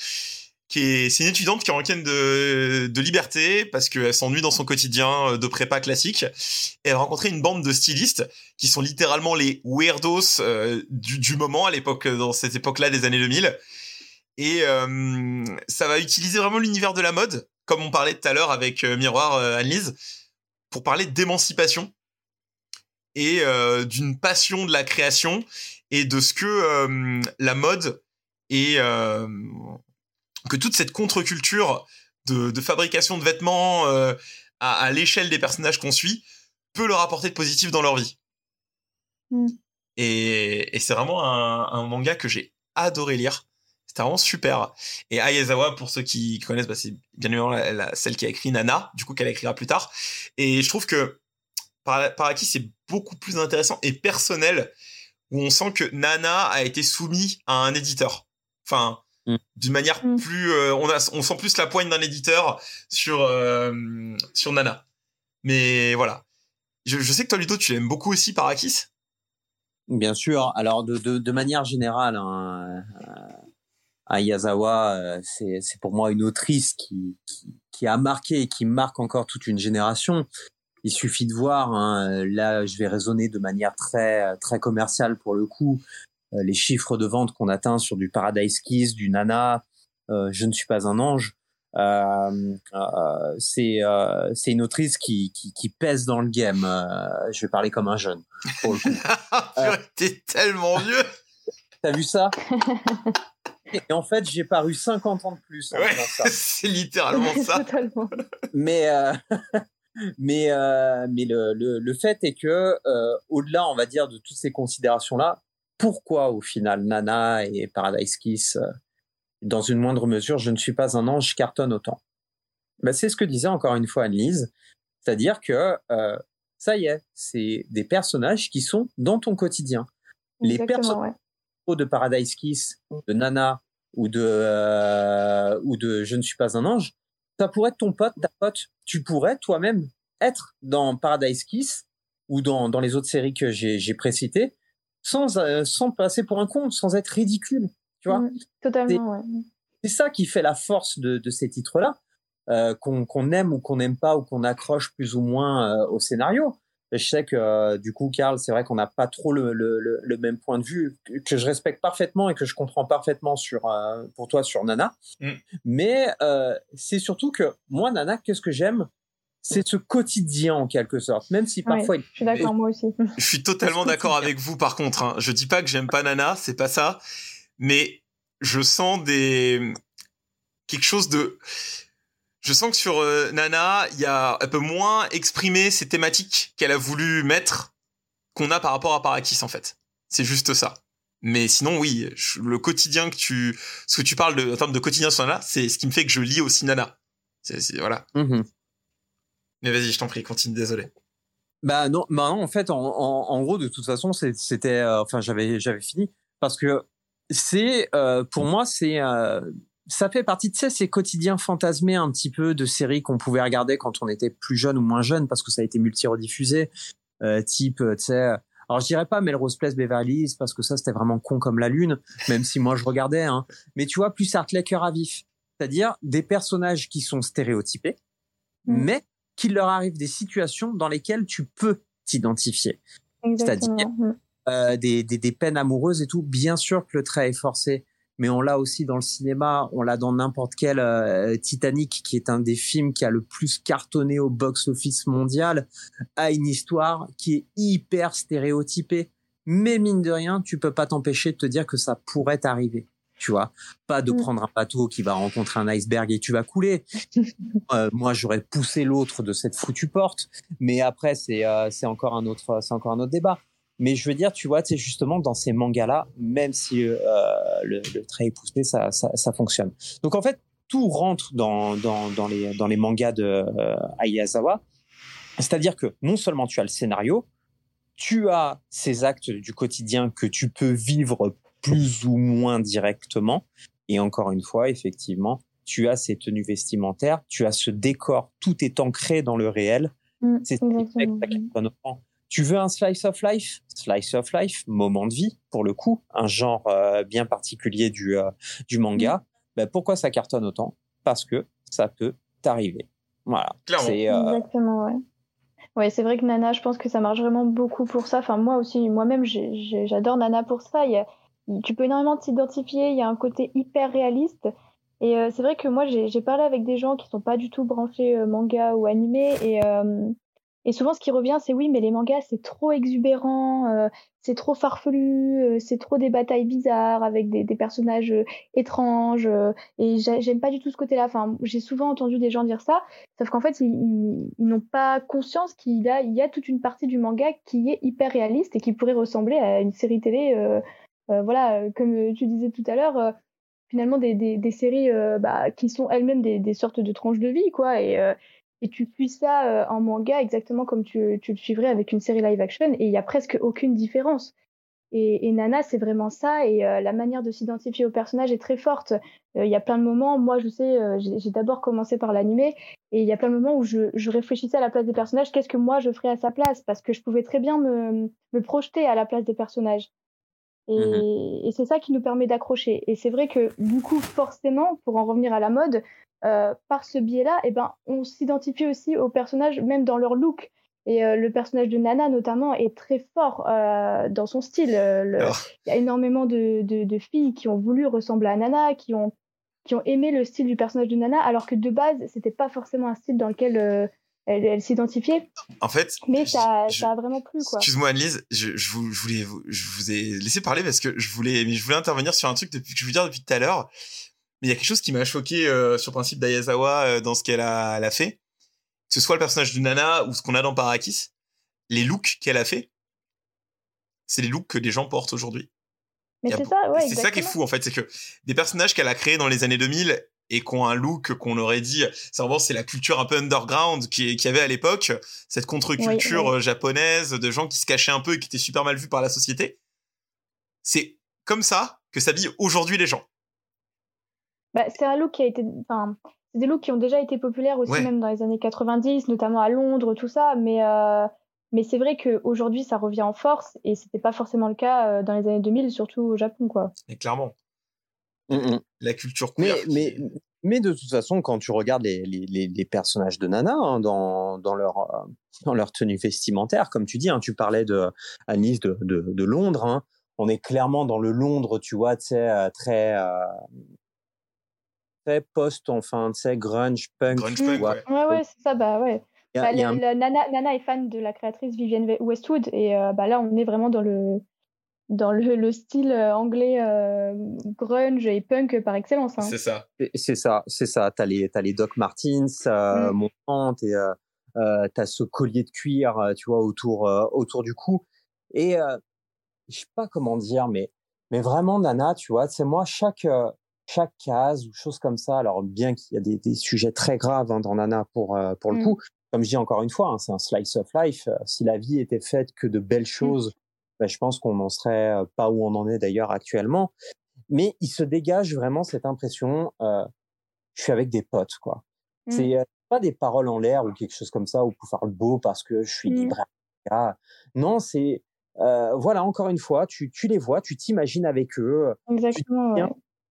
qui est, c'est une étudiante qui est en week de, de liberté parce qu'elle s'ennuie dans son quotidien euh, de prépa classique. Et elle a rencontré une bande de stylistes qui sont littéralement les weirdos euh, du, du, moment à l'époque, dans cette époque-là des années 2000. Et euh, ça va utiliser vraiment l'univers de la mode, comme on parlait tout à l'heure avec Miroir Annelise, pour parler d'émancipation et d'une passion de la création et de ce que la mode et que toute cette contre-culture de, fabrication de vêtements euh, à, l'échelle des personnages qu'on suit peut leur apporter de positif dans leur vie. Mm. Et, c'est vraiment un, manga que j'ai adoré lire. C'était vraiment super. Et Ayazawa, pour ceux qui connaissent, bah, c'est bien évidemment celle qui a écrit Nana, du coup qu'elle écrira plus tard. Et je trouve que par, par qui c'est beaucoup plus intéressant et personnel, où on sent que Nana a été soumis à un éditeur. Enfin. D'une manière mm. plus euh, on a on sent plus la poigne d'un éditeur sur euh, sur Nana. Mais voilà. Je, je, sais que toi Ludo tu l'aimes beaucoup aussi Parakis. Bien sûr. Alors de, de, de manière générale hein, euh, Ayazawa c'est c'est pour moi une autrice qui, qui, qui a marqué et qui marque encore toute une génération. Il suffit de voir hein, là je vais raisonner de manière très très commerciale pour le coup. euh, les chiffres de vente qu'on atteint sur du Paradise Kiss, du Nana, euh, Je ne suis pas un ange. Euh, euh, c'est euh, c'est une autrice qui, qui, qui, pèse dans le game. je vais parler comme un jeune. T'es tellement vieux. T'as vu ça? Et en fait, j'ai paru 50 ans de plus. Ouais, c'est littéralement ça. mais mais mais le, le, le, fait est que au-delà, on va dire, de toutes ces considérations-là, pourquoi au final Nana et Paradise Kiss dans une moindre mesure, je ne suis pas un ange, cartonne autant. Ben, c'est ce que disait encore une fois Anne-Lise, c'est-à-dire que euh, ça y est, c'est des personnages qui sont dans ton quotidien. Les personnages de Paradise Kiss, de Nana ou de euh, ou de Je ne suis pas un ange, ça pourrait être ton pote, ta pote. Tu pourrais toi-même être dans Paradise Kiss ou dans, dans les autres séries que j'ai précitées sans euh, sans passer pour un con, sans être ridicule. Tu vois mmh, Totalement, ouais. C'est ça qui fait la force de, de ces titres-là, euh, qu'on aime ou qu'on n'aime pas ou qu'on accroche plus ou moins euh, au scénario. je sais que euh, du coup, Karl, c'est vrai qu'on n'a pas trop le, le, le, même point de vue que je respecte parfaitement et que je comprends parfaitement sur euh, pour toi sur Nana. Mmh. Mais c'est surtout que moi, Nana, qu'est-ce que j'aime? C'est ce quotidien en quelque sorte, même si parfois. je suis d'accord, moi aussi. Je suis totalement d'accord avec vous. Par contre, hein. je dis pas que j'aime pas Nana, c'est pas ça mais je sens des quelque chose de je sens que sur euh, Nana, il y a un peu moins exprimé ces thématiques qu'elle a voulu mettre qu'on a par rapport à Parakis en fait. C'est juste ça. Mais sinon, oui, le quotidien que tu, ce que tu parles de, en termes de quotidien sur Nana, c'est ce qui me fait que je lis aussi Nana. C'est, voilà. Mm-hmm. Mais vas-y, je t'en prie, continue, désolé. Bah non, bah non en fait, en, en, gros, de toute façon, c'était, euh, enfin, j'avais, j'avais fini parce que c'est euh, pour moi c'est euh, ça fait partie de ces quotidiens fantasmés un petit peu de séries qu'on pouvait regarder quand on était plus jeune ou moins jeune parce que ça a été multi-rediffusé euh, type tu sais alors je dirais pas Melrose Place Beverly Hills parce que ça c'était vraiment con comme la lune même si moi je regardais hein. mais tu vois plus Hartley cœur à vif c'est-à-dire des personnages qui sont stéréotypés mmh. mais qu'il leur arrive des situations dans lesquelles tu peux t'identifier c'est-à-dire. Euh, des, des, des, peines amoureuses et tout. Bien sûr que le trait est forcé, mais on l'a aussi dans le cinéma, on l'a dans n'importe quel euh, Titanic, qui est un des films qui a le plus cartonné au box-office mondial, a une histoire qui est hyper stéréotypée. Mais mine de rien, tu peux pas t'empêcher de te dire que ça pourrait t'arriver. Tu vois, pas de mm. prendre un bateau qui va rencontrer un iceberg et tu vas couler. euh, moi, j'aurais poussé l'autre de cette foutue porte, mais après, c'est euh, c'est encore un autre, c'est encore un autre débat. Mais je veux dire, tu vois, c'est justement dans ces mangas-là, même si euh, le, le, trait est poussé, ça, ça, ça, fonctionne. Donc en fait, tout rentre dans, dans, dans, les, dans les mangas de Ayazawa. C'est-à-dire que non seulement tu as le scénario, tu as ces actes du quotidien que tu peux vivre plus ou moins directement. Et encore une fois, effectivement, tu as ces tenues vestimentaires, tu as ce décor, tout est ancré dans le réel. Mmh, c'est tu veux un slice of life? Slice of life, moment de vie, pour le coup, un genre euh, bien particulier du, euh, du manga. Mm. Ben, pourquoi ça cartonne autant? Parce que ça peut t'arriver. Voilà. C'est, euh... Exactement, ouais. Ouais, c'est vrai que Nana, je pense que ça marche vraiment beaucoup pour ça. Enfin, moi aussi, moi-même, j'adore Nana pour ça. Il y a, tu peux énormément t'identifier. Il y a un côté hyper réaliste. Et euh, c'est vrai que moi, j'ai parlé avec des gens qui sont pas du tout branchés manga ou animé. Et, et souvent, ce qui revient, c'est oui, mais les mangas, c'est trop exubérant, euh, c'est trop farfelu, euh, c'est trop des batailles bizarres avec des, des personnages euh, étranges. et j'aime pas du tout ce côté-là. Enfin, j'ai souvent entendu des gens dire ça, sauf qu'en fait, ils, ils, n'ont pas conscience qu'il a, il y a toute une partie du manga qui est hyper réaliste et qui pourrait ressembler à une série télé. Voilà, comme tu disais tout à l'heure finalement des, des, séries bah, qui sont elles-mêmes des, sortes de tranches de vie, quoi. Et, et tu suis ça euh, en manga exactement comme tu, tu, le suivrais avec une série live action et il y a presque aucune différence. Et, Nana, c'est vraiment ça et euh, la manière de s'identifier au personnage est très forte. Euh, il y a plein de moments, moi je sais, j'ai d'abord commencé par l'animé et il y a plein de moments où je, je, réfléchissais à la place des personnages, qu'est-ce que moi je ferais à sa place parce que je pouvais très bien me, me projeter à la place des personnages. Et, mmh et c'est ça qui nous permet d'accrocher. Et c'est vrai que du coup, forcément, pour en revenir à la mode, euh, par ce biais-là, eh ben, on s'identifie aussi aux personnages, même dans leur look. Et euh, le personnage de Nana, notamment, est très fort euh, dans son style. Il y a énormément de, de, de, filles qui ont voulu ressembler à Nana, qui ont qui ont aimé le style du personnage de Nana, alors que de base, c'était pas forcément un style dans lequel elle, s'identifiait. En fait, mais ça, ça, a vraiment plu, quoi. Excuse-moi, Annelise, je, je, vous, je, voulais, je vous ai laissé parler parce que je voulais, mais je voulais intervenir sur un truc depuis, que je veux dire depuis tout à l'heure. Mais il y a quelque chose qui m'a choqué euh, sur le principe d'Ayazawa euh, dans ce qu'elle a, elle a fait. Que ce soit le personnage de Nana ou ce qu'on a dans Parakis, les looks qu'elle a fait, c'est les looks que les gens portent aujourd'hui. Mais c'est ça, ouais. C'est ça qui est fou en fait, c'est que des personnages qu'elle a créés dans les années 2000 et qui ont un look qu'on aurait dit, c'est vraiment c'est la culture un peu underground qui, qui avait à l'époque, cette contre-culture euh, japonaise de gens qui se cachaient un peu et qui étaient super mal vus par la société. C'est comme ça que s'habillent aujourd'hui les gens. Bah, c'est un look qui a été, enfin, c'est des looks qui ont déjà été populaires aussi même dans les années 90, notamment à Londres, tout ça, mais euh, mais c'est vrai qu'aujourd'hui, ça revient en force et c'était pas forcément le cas euh, dans les années 2000, surtout au Japon, quoi. Mais clairement. Mmh, mmh. La culture Mais, mais, mais de toute façon, quand tu regardes les, les, les personnages de Nana hein, dans, dans, leur, euh, dans leur tenue vestimentaire, comme tu dis, hein, tu parlais de Nice de, de, de Londres, hein, on est clairement dans le Londres, tu vois, tu sais, euh, très, très post, enfin, tu sais, grunge, punk. Grunge punk, ouais. Ouais, ouais, c'est ça, bah ouais. Bah, Nana, est fan de la créatrice Vivienne Westwood et euh, bah, là on est vraiment dans le dans le, style euh, anglais euh, grunge et punk par excellence. Hein. C'est ça. C'est ça, c'est ça. T'as les as les Doc Martens euh, mm. et t'as ce collier de cuir, tu vois, autour autour du cou. Et je sais pas comment dire, mais mais vraiment Nana, tu vois, c'est moi chaque chaque case ou chose comme ça. Alors bien qu'il y a des, des sujets très graves hein, dans Nana pour pour le mm. coup, comme je dis encore une fois, hein, c'est un slice of life. Euh, si la vie était faite que de belles mmh. choses, ben, je pense qu'on n'en serait pas où on en est d'ailleurs actuellement. Mais il se dégage vraiment cette impression, euh, je suis avec des potes, quoi. Mmh. C'est pas des paroles en l'air ou quelque chose comme ça, ou pour faire le beau parce que je suis libre. Mmh. Non, c'est voilà, encore une fois, tu, tu les vois, tu t'imagines avec eux. Exactement.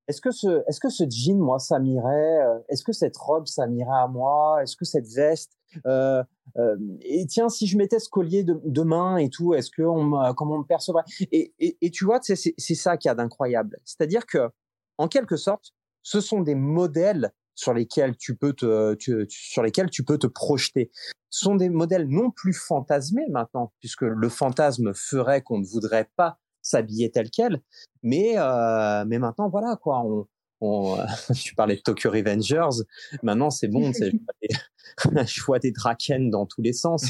Est-ce que ce, est-ce que ce jean, moi, ça m'irait Est-ce que cette robe, ça m'irait à moi? Est-ce que cette veste euh, euh, Et tiens, si je mettais ce collier de, de main et tout, est-ce que on, comment on me percevrait? Et, tu vois, c'est, ça qui a d'incroyable. C'est-à-dire que, en quelque sorte, ce sont des modèles sur lesquels tu peux te, sur lesquels tu peux te projeter. Ce sont des modèles non plus fantasmés maintenant, puisque le fantasme ferait qu'on ne voudrait pas s'habiller tel quel. Mais, euh, mais maintenant, voilà, quoi. On, on, tu parlais de Tokyo Revengers. Maintenant, c'est bon. je vois des Draken dans tous les sens.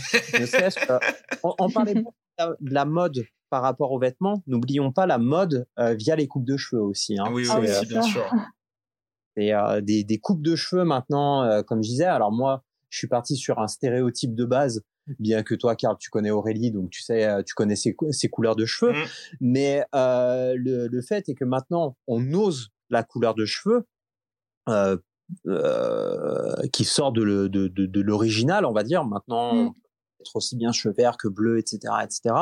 on, parlait de la mode par rapport aux vêtements. N'oublions pas la mode euh, via les coupes de cheveux aussi. Hein. Oui, oui, euh, bien sûr. Et euh, des, des, coupes de cheveux maintenant, euh, comme je disais. Alors moi, je suis parti sur un stéréotype de base bien que toi, Karl, tu connais Aurélie, donc tu sais, euh, tu connais ses, couleurs de cheveux. Mmh. Mais euh, le, le, fait est que maintenant, on ose la couleur de cheveux. Euh, euh, qui sort de, de, de, de l'original, on va dire. Maintenant, mmh. être aussi bien cheveux verts que bleu, etc., etc.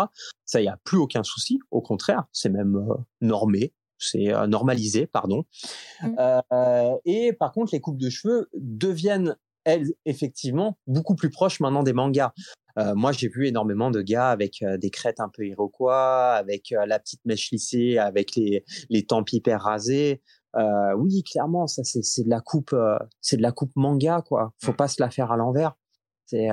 Ça, il y a plus aucun souci. Au contraire, c'est même euh, normé, c'est normalisé, pardon. Mmh. et par contre, les coupes de cheveux deviennent elles, effectivement, beaucoup plus proches maintenant des mangas. Euh, moi, j'ai vu énormément de gars avec euh, des crêtes un peu iroquois, avec euh, la petite mèche lissée, avec les, les tempes hyper rasées. Euh, oui, clairement, ça c'est de la coupe, c'est de la coupe manga, quoi. Faut mmh. pas se la faire à l'envers. C'est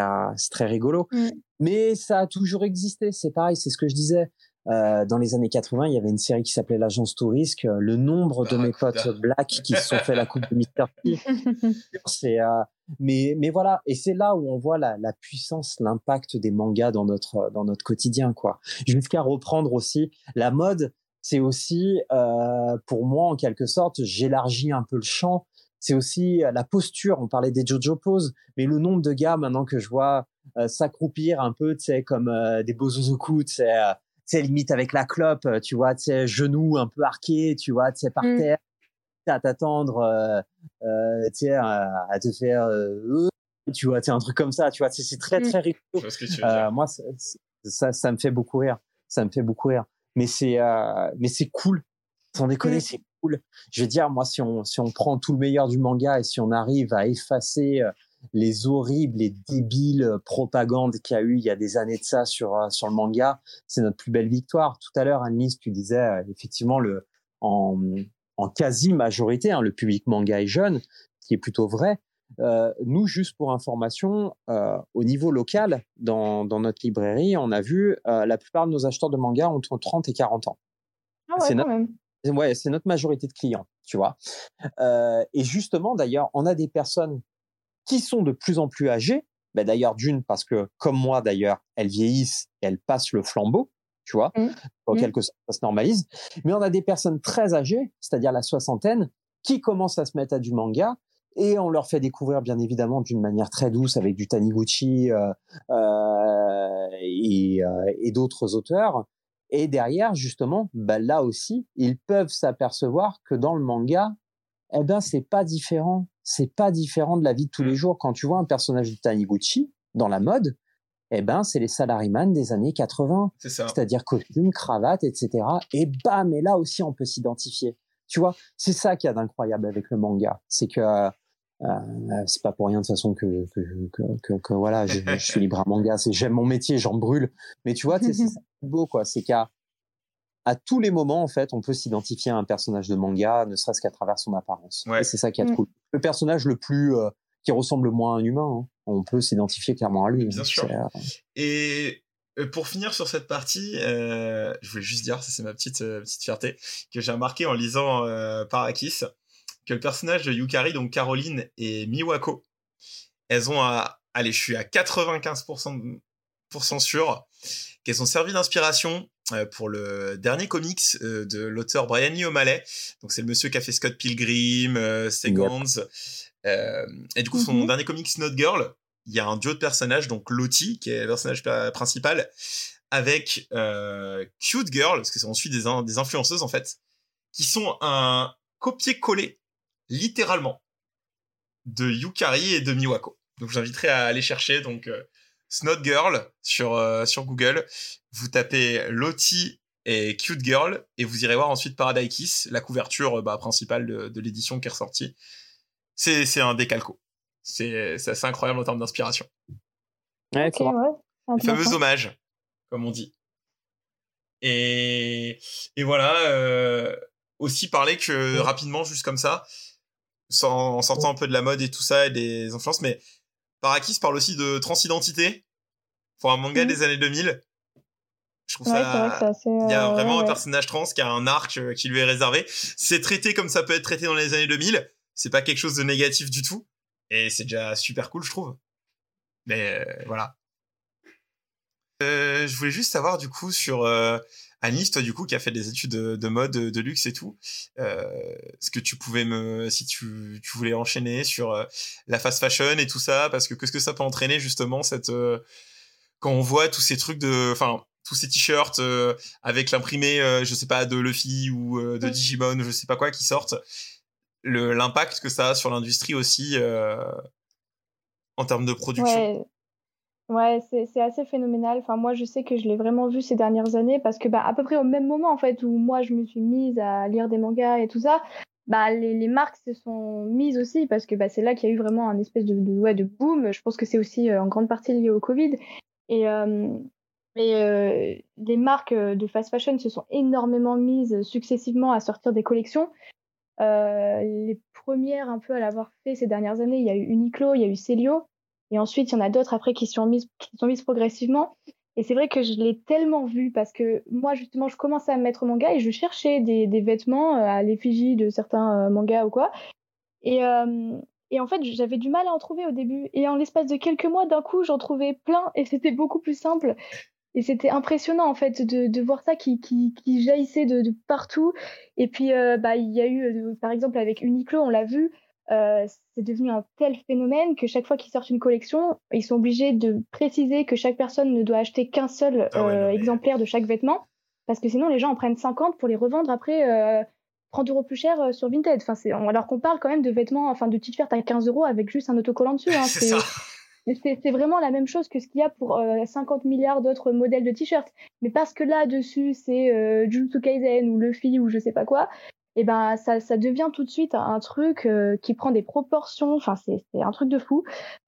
très rigolo. Mmh. Mais ça a toujours existé. C'est pareil, c'est ce que je disais. Euh, dans les années 80, il y avait une série qui s'appelait l'agence Tourisque. Le nombre de mes potes black qui se sont fait la coupe de Mr. P. c'est, euh, mais, mais voilà. Et c'est là où on voit la, la puissance, l'impact des mangas dans notre, dans notre quotidien, quoi. Jusqu'à reprendre aussi la mode. C'est aussi, euh, pour moi, en quelque sorte, j'élargis un peu le champ. C'est aussi euh, la posture. On parlait des JoJo poses, mais le nombre de gars maintenant que je vois euh, s'accroupir un peu, tu sais, comme euh, des bozozoku, tu sais, sais, limite avec la clope, euh, tu vois, tu sais, genoux un peu arqués, tu vois, tu sais, par mmh. terre, à t'attendre, euh, euh, tu sais, à, te faire, euh, tu vois, tu un truc comme ça, tu vois, c'est très, mmh. très rigolo. moi, ça, ça me fait beaucoup rire. Ça me fait beaucoup rire. Mais c'est, mais c'est cool. Sans déconner, mmh. c'est cool. Je veux dire, moi, si on, si on prend tout le meilleur du manga et si on arrive à effacer les horribles et débiles euh, propagandes qu'il y a eu il y a des années de ça sur euh, sur le manga, c'est notre plus belle victoire. Tout à l'heure, Annelise, tu disais euh, effectivement le en en quasi majorité, hein, le public manga est jeune, ce qui est plutôt vrai. Euh, nous, juste pour information, euh, au niveau local, dans, dans, notre librairie, on a vu euh, la plupart de nos acheteurs de manga entre 30 et 40 ans. Ah ouais, c'est notre. Ouais, notre majorité de clients, tu vois. Et justement, d'ailleurs, on a des personnes qui sont de plus en plus âgées. Ben, d'ailleurs, d'une, parce que, comme moi, d'ailleurs, elles vieillissent et elles passent le flambeau, tu vois, mmh. en mmh. quelque sorte, ça se normalise. Mais on a des personnes très âgées, c'est-à-dire la soixantaine, qui commencent à se mettre à du manga et on leur fait découvrir bien évidemment d'une manière très douce avec du Taniguchi euh, euh, et, euh, et d'autres auteurs. Et derrière, justement, bah là aussi, ils peuvent s'apercevoir que dans le manga, eh ben c'est pas différent. C'est pas différent de la vie de tous les jours. Quand tu vois un personnage de Taniguchi dans la mode, eh ben c'est les salaryman des années 80. C'est ça. C'est-à-dire costume, cravate, etc. Et bam, et là aussi on peut s'identifier. Tu vois, c'est ça qu'il y a d'incroyable avec le manga, c'est que euh, c'est pas pour rien de toute façon que que, que, que, que voilà, je, je, suis libre à manga, c'est j'aime mon métier, j'en brûle. Mais tu vois, c'est beau quoi, c'est qu'à à tous les moments en fait, on peut s'identifier à un personnage de manga, ne serait-ce qu'à travers son apparence. Ouais. Et c'est ça qui est mmh. cool. Le personnage le plus euh, qui ressemble le moins à un humain, hein, on peut s'identifier clairement à lui. Bien sûr. Euh... Et pour finir sur cette partie, euh, je voulais juste dire, ça c'est ma petite euh, petite fierté que j'ai remarqué en lisant euh, Parakis que le personnage de Yukari, donc Caroline et Miwako, elles ont à, allez, je suis à 95% sûr qu'elles ont servi d'inspiration euh, pour le dernier comics euh, de l'auteur Brian Lee O'Malley. Donc c'est le monsieur qui a fait Scott Pilgrim, euh, Seconds. Euh, et du coup, son Mhm. dernier comics Not Girl, il y a un duo de personnages, donc Lottie, qui est le personnage pa- principal, avec euh, Cute Girl, parce que c'est ensuite des, in- des influenceuses en fait, qui sont un copier-coller, littéralement, de Yukari et de Miwako. Donc j'inviterai à aller chercher donc euh, Snot Girl sur euh, sur Google. Vous tapez Lottie et Cute Girl et vous irez voir ensuite Paradise Kiss, la couverture euh, bah, principale de, de l'édition qui est ressortie. C'est c'est un décalco. C'est c'est assez incroyable en termes d'inspiration. Ouais, Ok, faut voir. ouais. Le fameux hommage, comme on dit. Et, et voilà, euh, aussi parler que Ouais. rapidement, juste comme ça, sans, en sortant un peu de la mode et tout ça et des influences, mais Parakis parle aussi de transidentité pour un manga Mhm. des années 2000. Je trouve Ouais, vrai ça. assez. Il y a euh, vraiment ouais, un personnage trans qui a un arc euh, qui lui est réservé. C'est traité comme ça peut être traité dans les années 2000. C'est pas quelque chose de négatif du tout. Et c'est déjà super cool, je trouve. Mais euh, voilà. Euh, je voulais juste savoir du coup sur euh, Anis, toi du coup qui a fait des études de, de mode, de, de luxe et tout, euh, est-ce que tu pouvais me, si tu, tu voulais enchaîner sur euh, la fast fashion et tout ça, parce que qu'est-ce que ça peut entraîner justement cette euh, quand on voit tous ces trucs de, enfin tous ces t-shirts euh, avec l'imprimé, euh, je sais pas de Luffy ou de. Digimon, je sais pas quoi qui sortent, le l'impact que ça a sur l'industrie aussi euh, en termes de production? Ouais, ouais c'est assez phénoménal. Enfin, moi, je sais que je l'ai vraiment vu ces dernières années parce que, bah, à peu près au même moment, en fait, où moi, je me suis mise à lire des mangas et tout ça, bah, les, les marques se sont mises aussi parce que bah, c'est là qu'il y a eu vraiment un espèce de, de, ouais, de boom. Je pense que c'est aussi euh, en grande partie lié au Covid. Et, euh, et euh, les marques euh, de fast fashion se sont énormément mises successivement à sortir des collections. Euh, les premières un peu à l'avoir fait ces dernières années, il y a eu Uniqlo, il y a eu Celio. Et ensuite, il y en a d'autres après qui sont mises, qui sont progressivement. Et c'est vrai que je l'ai tellement vu parce que moi, justement, je commençais à me mettre au manga et je cherchais des, des vêtements euh, à l'effigie de certains euh, mangas ou quoi. Et, euh, et en fait, j'avais du mal à en trouver au début. Et en l'espace de quelques mois, d'un coup, j'en trouvais plein et c'était beaucoup plus simple. Et c'était impressionnant, en fait, de, de voir ça qui, qui, jaillissait de, partout. Et puis, bah, il y a eu, par exemple, avec Uniqlo, on l'a vu, euh, c'est devenu un tel phénomène que chaque fois qu'ils sortent une collection, ils sont obligés de préciser que chaque personne ne doit acheter qu'un seul Ah ouais, euh, non, mais- exemplaire de chaque vêtement, parce que sinon les gens en prennent 50 pour les revendre après euh, 30 euros plus cher euh, sur Vinted. Enfin, c'est, alors qu'on parle quand même de vêtements, enfin de t-shirts à 15 euros avec juste un autocollant dessus. Hein. c'est ça. Mais C'est c'est vraiment la même chose que ce qu'il y a pour euh, 50 milliards d'autres modèles de t-shirts. Mais parce que là-dessus, c'est euh, Jujutsu Kaisen ou Luffy ou je sais pas quoi, et ben ça, ça devient tout de suite un truc euh, qui prend des proportions. Enfin, c'est un truc de fou.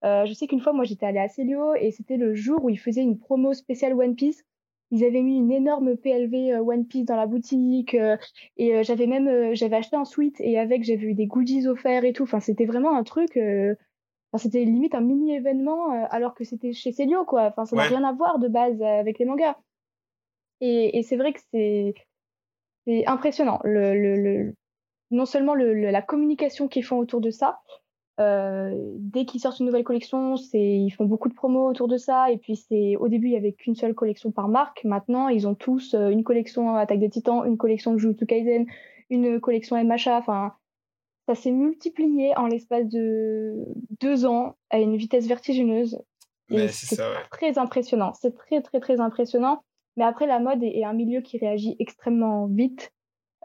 Euh, je sais qu'une fois, moi, j'étais allée à Celio et c'était le jour où ils faisaient une promo spéciale One Piece. ils avaient mis une énorme PLV One Piece dans la boutique et j'avais même j'avais acheté un suite et avec j'avais eu des goodies offerts et tout. Enfin, c'était vraiment un truc. c'était limite un mini événement alors que c'était chez Célio quoi. Enfin, ça n'a rien à voir de base avec les mangas. Et, et c'est vrai que c'est c'est impressionnant. Le, le, le, non seulement le, la communication qu'ils font autour de ça, euh, dès qu'ils sortent une nouvelle collection, ils font beaucoup de promos autour de ça. Et puis c'est au début il y avait qu'une seule collection par marque. Maintenant ils ont tous euh, une collection Attaque des Titans, une collection Jujutsu Kaisen, une collection MHA. Enfin ça s'est multiplié en l'espace de deux ans à une vitesse vertigineuse. c'est très impressionnant. C'est très très très impressionnant. Mais après la mode est un milieu qui réagit extrêmement vite.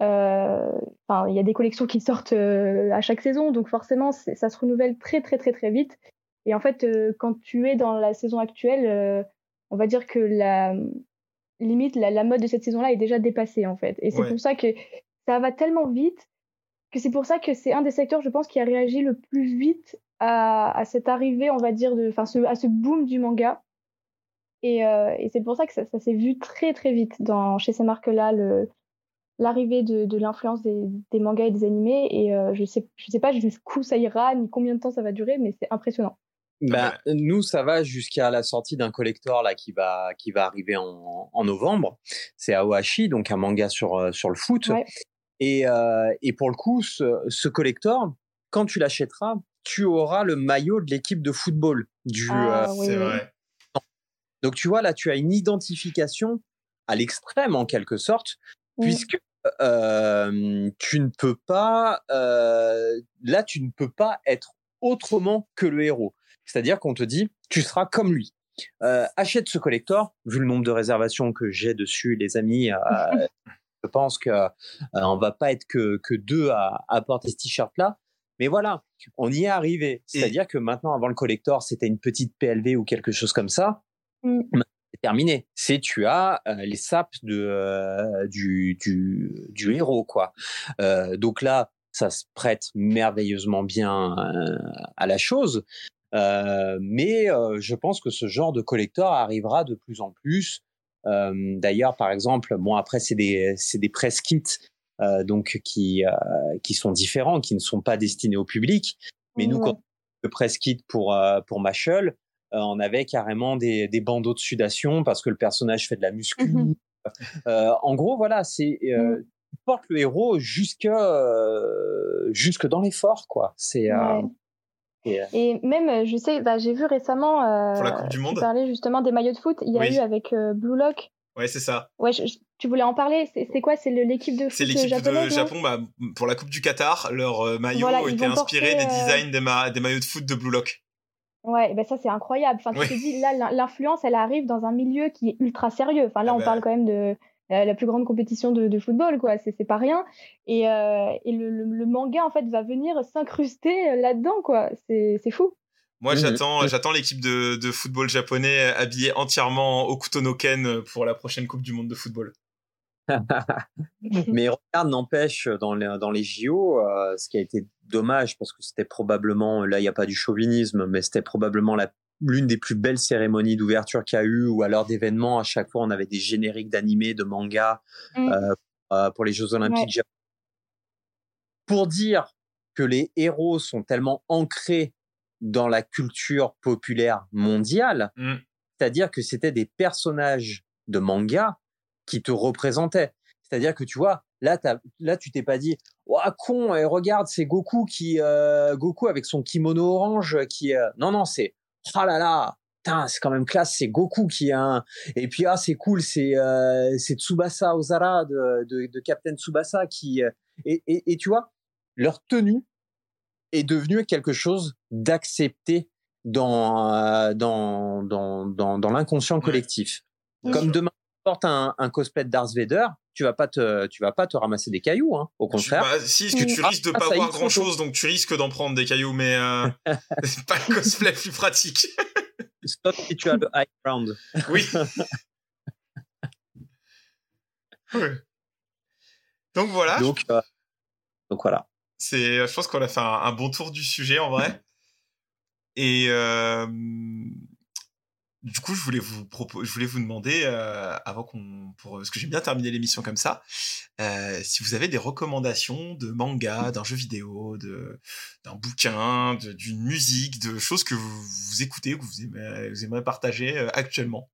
Euh, enfin, il y a des collections qui sortent euh, à chaque saison, donc forcément, ça se renouvelle très très très très vite. Et en fait, euh, quand tu es dans la saison actuelle, on va dire que la limite la, la mode de cette saison-là est déjà dépassée en fait. Et c'est pour ça que ça va tellement vite que c'est pour ça que c'est un des secteurs, je pense, qui a réagi le plus vite à, à cette arrivée, on va dire, de, ce, à ce boom du manga. Et, et c'est pour ça que ça, ça s'est vu très très vite dans, chez ces marques-là, l'arrivée de, de l'influence des, des, mangas et des animés. Et euh, je sais, je sais pas jusqu'où ça ira, ni combien de temps ça va durer, mais c'est impressionnant. Ben, nous, ça va jusqu'à la sortie d'un collector là qui va qui va arriver en, en novembre. C'est Aohashi, donc un manga sur euh, sur le foot. Et euh, et pour le coup, ce, ce collector, quand tu l'achèteras, tu auras le maillot de l'équipe de football du. Ah, c'est vrai. Donc tu vois là, tu as une identification à l'extrême en quelque sorte, puisque euh, tu ne peux pas, euh, là, tu ne peux pas être autrement que le héros. C'est-à-dire qu'on te dit, tu seras comme lui. Euh, achète ce collector, vu le nombre de réservations que j'ai dessus, les amis. je pense que on va pas être que, que deux à, à porter ce t-shirt-là. Mais voilà, on y est arrivé. C'est-à-dire que maintenant, avant le collector, c'était une petite PLV ou quelque chose comme ça. Mmh terminé. C'est tu as euh, les sapes de euh, du, du, du héros quoi. Euh, donc là, ça se prête merveilleusement bien à la chose. mais je pense que ce genre de collector arrivera de plus en plus. D'ailleurs, par exemple, bon après c'est des c'est des press kits donc qui qui sont différents, qui ne sont pas destinés au public. Mais nous, quand le press kit pour pour Machel, euh, on avait carrément des, des bandeaux de sudation parce que le personnage fait de la muscu. Mmh euh, en gros, voilà, c'est euh, mmh. porte le héros jusque jusque dans l'effort, quoi. C'est et, même, je sais, bah, j'ai vu récemment. Pour la Coupe du Monde. Parler justement des maillots de foot. Il y a eu avec Blue Lock. Ouais, c'est ça. Ouais, tu voulais en parler? C'est quoi? C'est l'équipe de foot C'est l'équipe de Japon. Bah, pour la Coupe du Qatar, leur maillot était inspiré des designs des, des, maillots de foot de Blue Lock. Ouais, ben ça c'est incroyable. Enfin, tu te dis là, l'influence, elle arrive dans un milieu qui est ultra sérieux. Enfin, là, ah on bah parle quand même de la plus grande compétition de, de football, quoi. C'est pas rien. Et, euh, et le, le, manga, en fait, va venir s'incruster euh, là-dedans, quoi. C'est fou. Moi, j'attends, j'attends l'équipe de, de, football japonais habillée entièrement au Okutonoken pour la prochaine Coupe du Monde de football. Mais regarde, n'empêche, dans les, dans les JO, euh, ce qui a été dommage, parce que c'était probablement, là, il n'y a pas du chauvinisme, mais c'était probablement la l'une des plus belles cérémonies d'ouverture qu'il y a eu, ou alors d'événements. À chaque fois, on avait des génériques d'animés, de mangas mmh. euh, euh, pour les Jeux Olympiques. Pour dire que les héros sont tellement ancrés dans la culture populaire mondiale, mmh. c'est-à-dire que c'était des personnages de manga qui te représentait. C'est-à-dire que tu vois, là, là, tu t'es pas dit, oh con, et regarde, c'est Goku qui, euh, Goku avec son kimono orange qui, euh... non non, c'est, oh là là, c'est quand même classe, c'est Goku qui a un, et puis ah c'est cool, c'est, euh, c'est Tsubasa Ozara de, de, de Captain Tsubasa qui, euh, et, et, et tu vois, leur tenue est devenue quelque chose d'accepté dans, euh, dans, dans, dans, dans l'inconscient collectif. Comme demain, portes un, un, cosplay de Darth Vader, tu vas pas te, tu vas pas te ramasser des cailloux, hein, au contraire. Bah, si, que tu risques de ah, pas voir grand chose, donc tu risques d'en prendre des cailloux, mais euh, c'est pas le cosplay plus pratique. Sauf si tu as le high ground. Oui. Donc voilà. Donc, euh, donc voilà. C'est, je pense qu'on a fait un, un, bon tour du sujet en vrai. Et euh, du coup, je voulais vous je voulais vous demander, euh, avant qu'on, pour, parce que j'aime bien terminer l'émission comme ça, euh, si vous avez des recommandations de manga, d'un jeu vidéo, de, d'un bouquin, d'une musique, de choses que vous, vous écoutez, que vous, aimez, vous aimeriez partager euh, actuellement.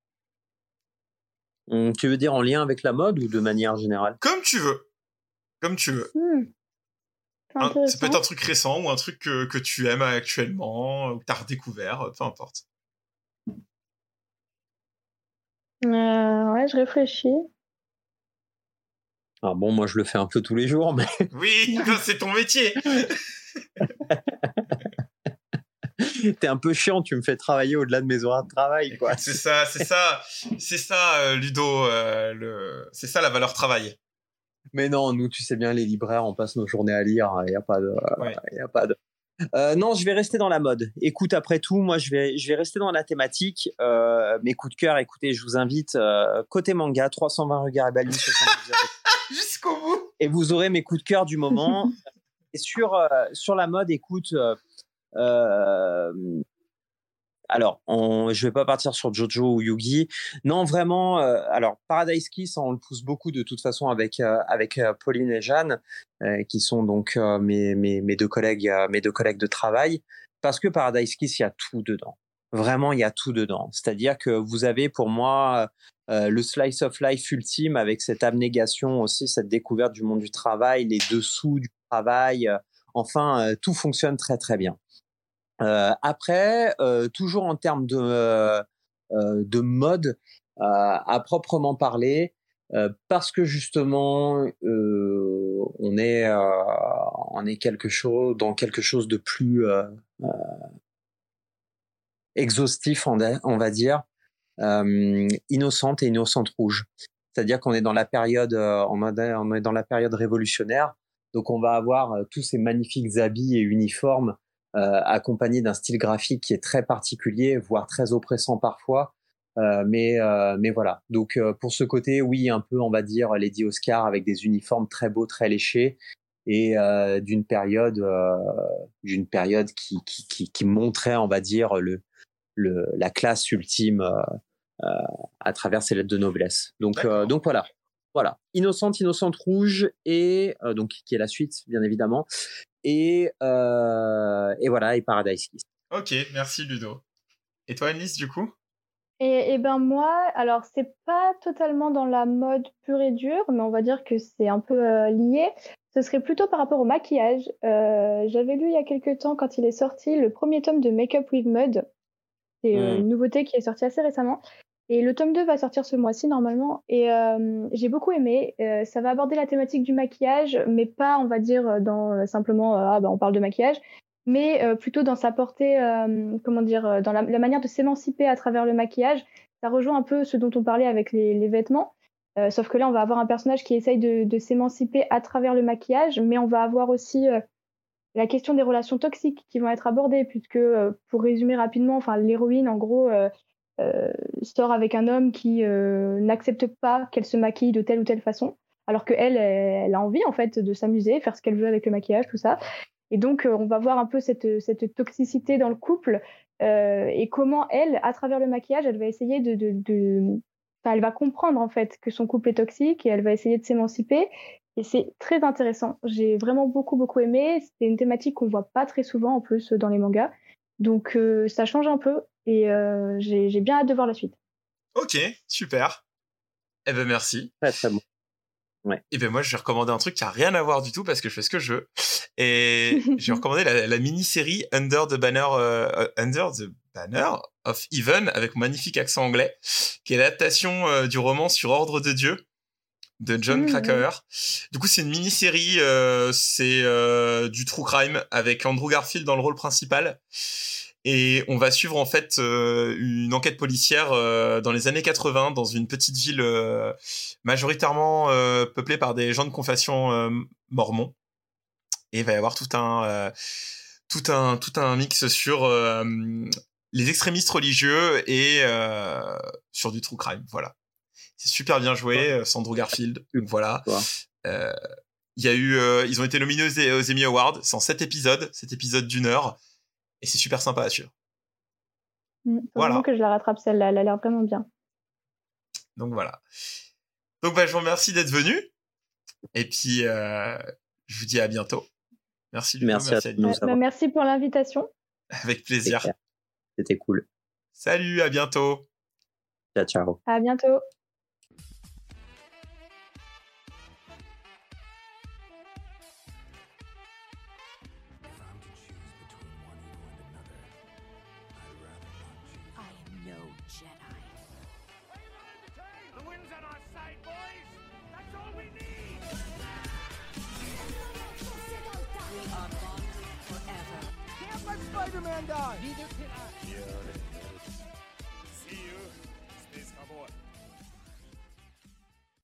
Hum, tu veux dire en lien avec la mode ou de manière générale? Comme tu veux. Comme tu veux. Hmm. ça peut être un truc récent ou un truc que, que tu aimes actuellement, ou que tu as redécouvert, peu importe. Euh, ouais, je réfléchis. Ah bon, moi je le fais un peu tous les jours, mais. Oui, c'est ton métier. T'es un peu chiant, tu me fais travailler au-delà de mes horaires de travail, quoi. c'est ça, c'est ça, c'est ça, euh, Ludo, euh, le... c'est ça la valeur travail. Mais non, nous, tu sais bien, les libraires, on passe nos journées à lire, il n'y a pas de, il a pas de, euh, non, je vais rester dans la mode. Écoute, après tout, moi, je vais, je vais rester dans la thématique. Euh, mes coups de cœur, écoutez, je vous invite euh, côté manga, 320 regards et balis jusqu'au bout. Et vous aurez mes coups de cœur du moment. et sur sur la mode, écoute, alors, on, je vais pas partir sur Jojo ou Yugi. Non, vraiment. Euh, alors, Paradise Kiss, on le pousse beaucoup de toute façon avec euh, avec euh, Pauline et Jeanne, qui sont donc mes, mes, mes deux collègues mes deux collègues de travail, parce que Paradise Kiss, il y a tout dedans. Vraiment, il y a tout dedans. C'est-à-dire que vous avez pour moi le slice of life ultime avec cette abnégation aussi, cette découverte du monde du travail, les dessous du travail. enfin, tout fonctionne très très bien. Euh, après, euh, toujours en termes de, euh, de mode à proprement parler, parce que justement on est on est quelque chose dans quelque chose de plus exhaustif on, va dire innocente et innocente rouge. C'est-à-dire qu'on est dans la période on est dans la période révolutionnaire. Donc on va avoir tous ces magnifiques habits et uniformes euh, accompagné d'un style graphique qui est très particulier, voire très oppressant parfois. Euh, mais euh, mais voilà. Donc pour ce côté, oui, un peu, on va dire Lady Oscar avec des uniformes très beaux, très léchés et d'une période d'une période qui, qui, qui, qui, montrait, on va dire, le, le la classe ultime à travers ses lettres de noblesse. Donc donc voilà. Voilà, Innocente, Innocente Rouge et donc qui est la suite bien évidemment et, euh, et voilà, et Paradise Kiss. Ok, merci Ludo. Et toi, Alice, du coup? Et, et, ben moi, alors c'est pas totalement dans la mode pure et dure, mais on va dire que c'est un peu euh, lié. Ce serait plutôt par rapport au maquillage. Euh, J'avais lu il y a quelques temps, quand il est sorti, le premier tome de Make Up with Mud. C'est mmh. une nouveauté qui est sortie assez récemment. Et le tome 2 va sortir ce mois-ci normalement. Et euh, j'ai beaucoup aimé. Euh, ça va aborder la thématique du maquillage, mais pas, on va dire, dans euh, simplement, ah bah on parle de maquillage, mais plutôt dans sa portée, comment dire, dans la, manière de s'émanciper à travers le maquillage. Ça rejoint un peu ce dont on parlait avec les, vêtements. sauf que là, on va avoir un personnage qui essaye de, de s'émanciper à travers le maquillage, mais on va avoir aussi la question des relations toxiques qui vont être abordées, puisque, pour résumer rapidement, enfin, l'héroïne, en gros, sort avec un homme qui euh, n'accepte pas qu'elle se maquille de telle ou telle façon, alors qu'elle, elle, a envie en fait de s'amuser, faire ce qu'elle veut avec le maquillage, tout ça. Et donc, euh, on va voir un peu cette, toxicité dans le couple euh, et comment elle, à travers le maquillage, elle va essayer de, elle va comprendre en fait que son couple est toxique et elle va essayer de s'émanciper. Et c'est très intéressant. J'ai vraiment beaucoup beaucoup aimé. C'est une thématique qu'on voit pas très souvent en plus dans les mangas. Donc euh, ça change un peu et euh, j'ai bien hâte de voir la suite. Ok, super. Eh ben merci. Très très bon. Ouais. Et ben moi je vais recommander un truc qui a rien à voir du tout parce que je fais ce que je veux. Et j'ai recommandé la, la mini-série Under the Banner euh, Under the Banner of Even avec mon magnifique accent anglais, qui est l'adaptation du roman sur Ordre de Dieu de John mmh, Krakauer. Du coup, c'est une mini-série, euh, c'est euh, du true crime avec Andrew Garfield dans le rôle principal. Et on va suivre en fait euh, une enquête policière euh, dans les années 80 dans une petite ville euh, majoritairement peuplée par des gens de confession mormon. Et il va y avoir tout un tout un tout un mix sur les extrémistes religieux et sur du true crime. Voilà. C'est super bien joué, Sandro Garfield. Donc voilà. Il y a eu, ils ont été nominés aux, aux Emmy Awards. C'est en sept épisodes, cet épisode d'une heure et c'est super sympa à suivre. Mmh, faut voilà. que je la rattrape celle-là, elle a l'air vraiment bien. Donc voilà. Donc bah, je vous remercie d'être venu. Et puis euh, je vous dis à bientôt. Merci Ludo, merci, merci, à bah, merci pour l'invitation. Avec plaisir. C'était cool. Salut, à bientôt. Ciao, ciao. À bientôt.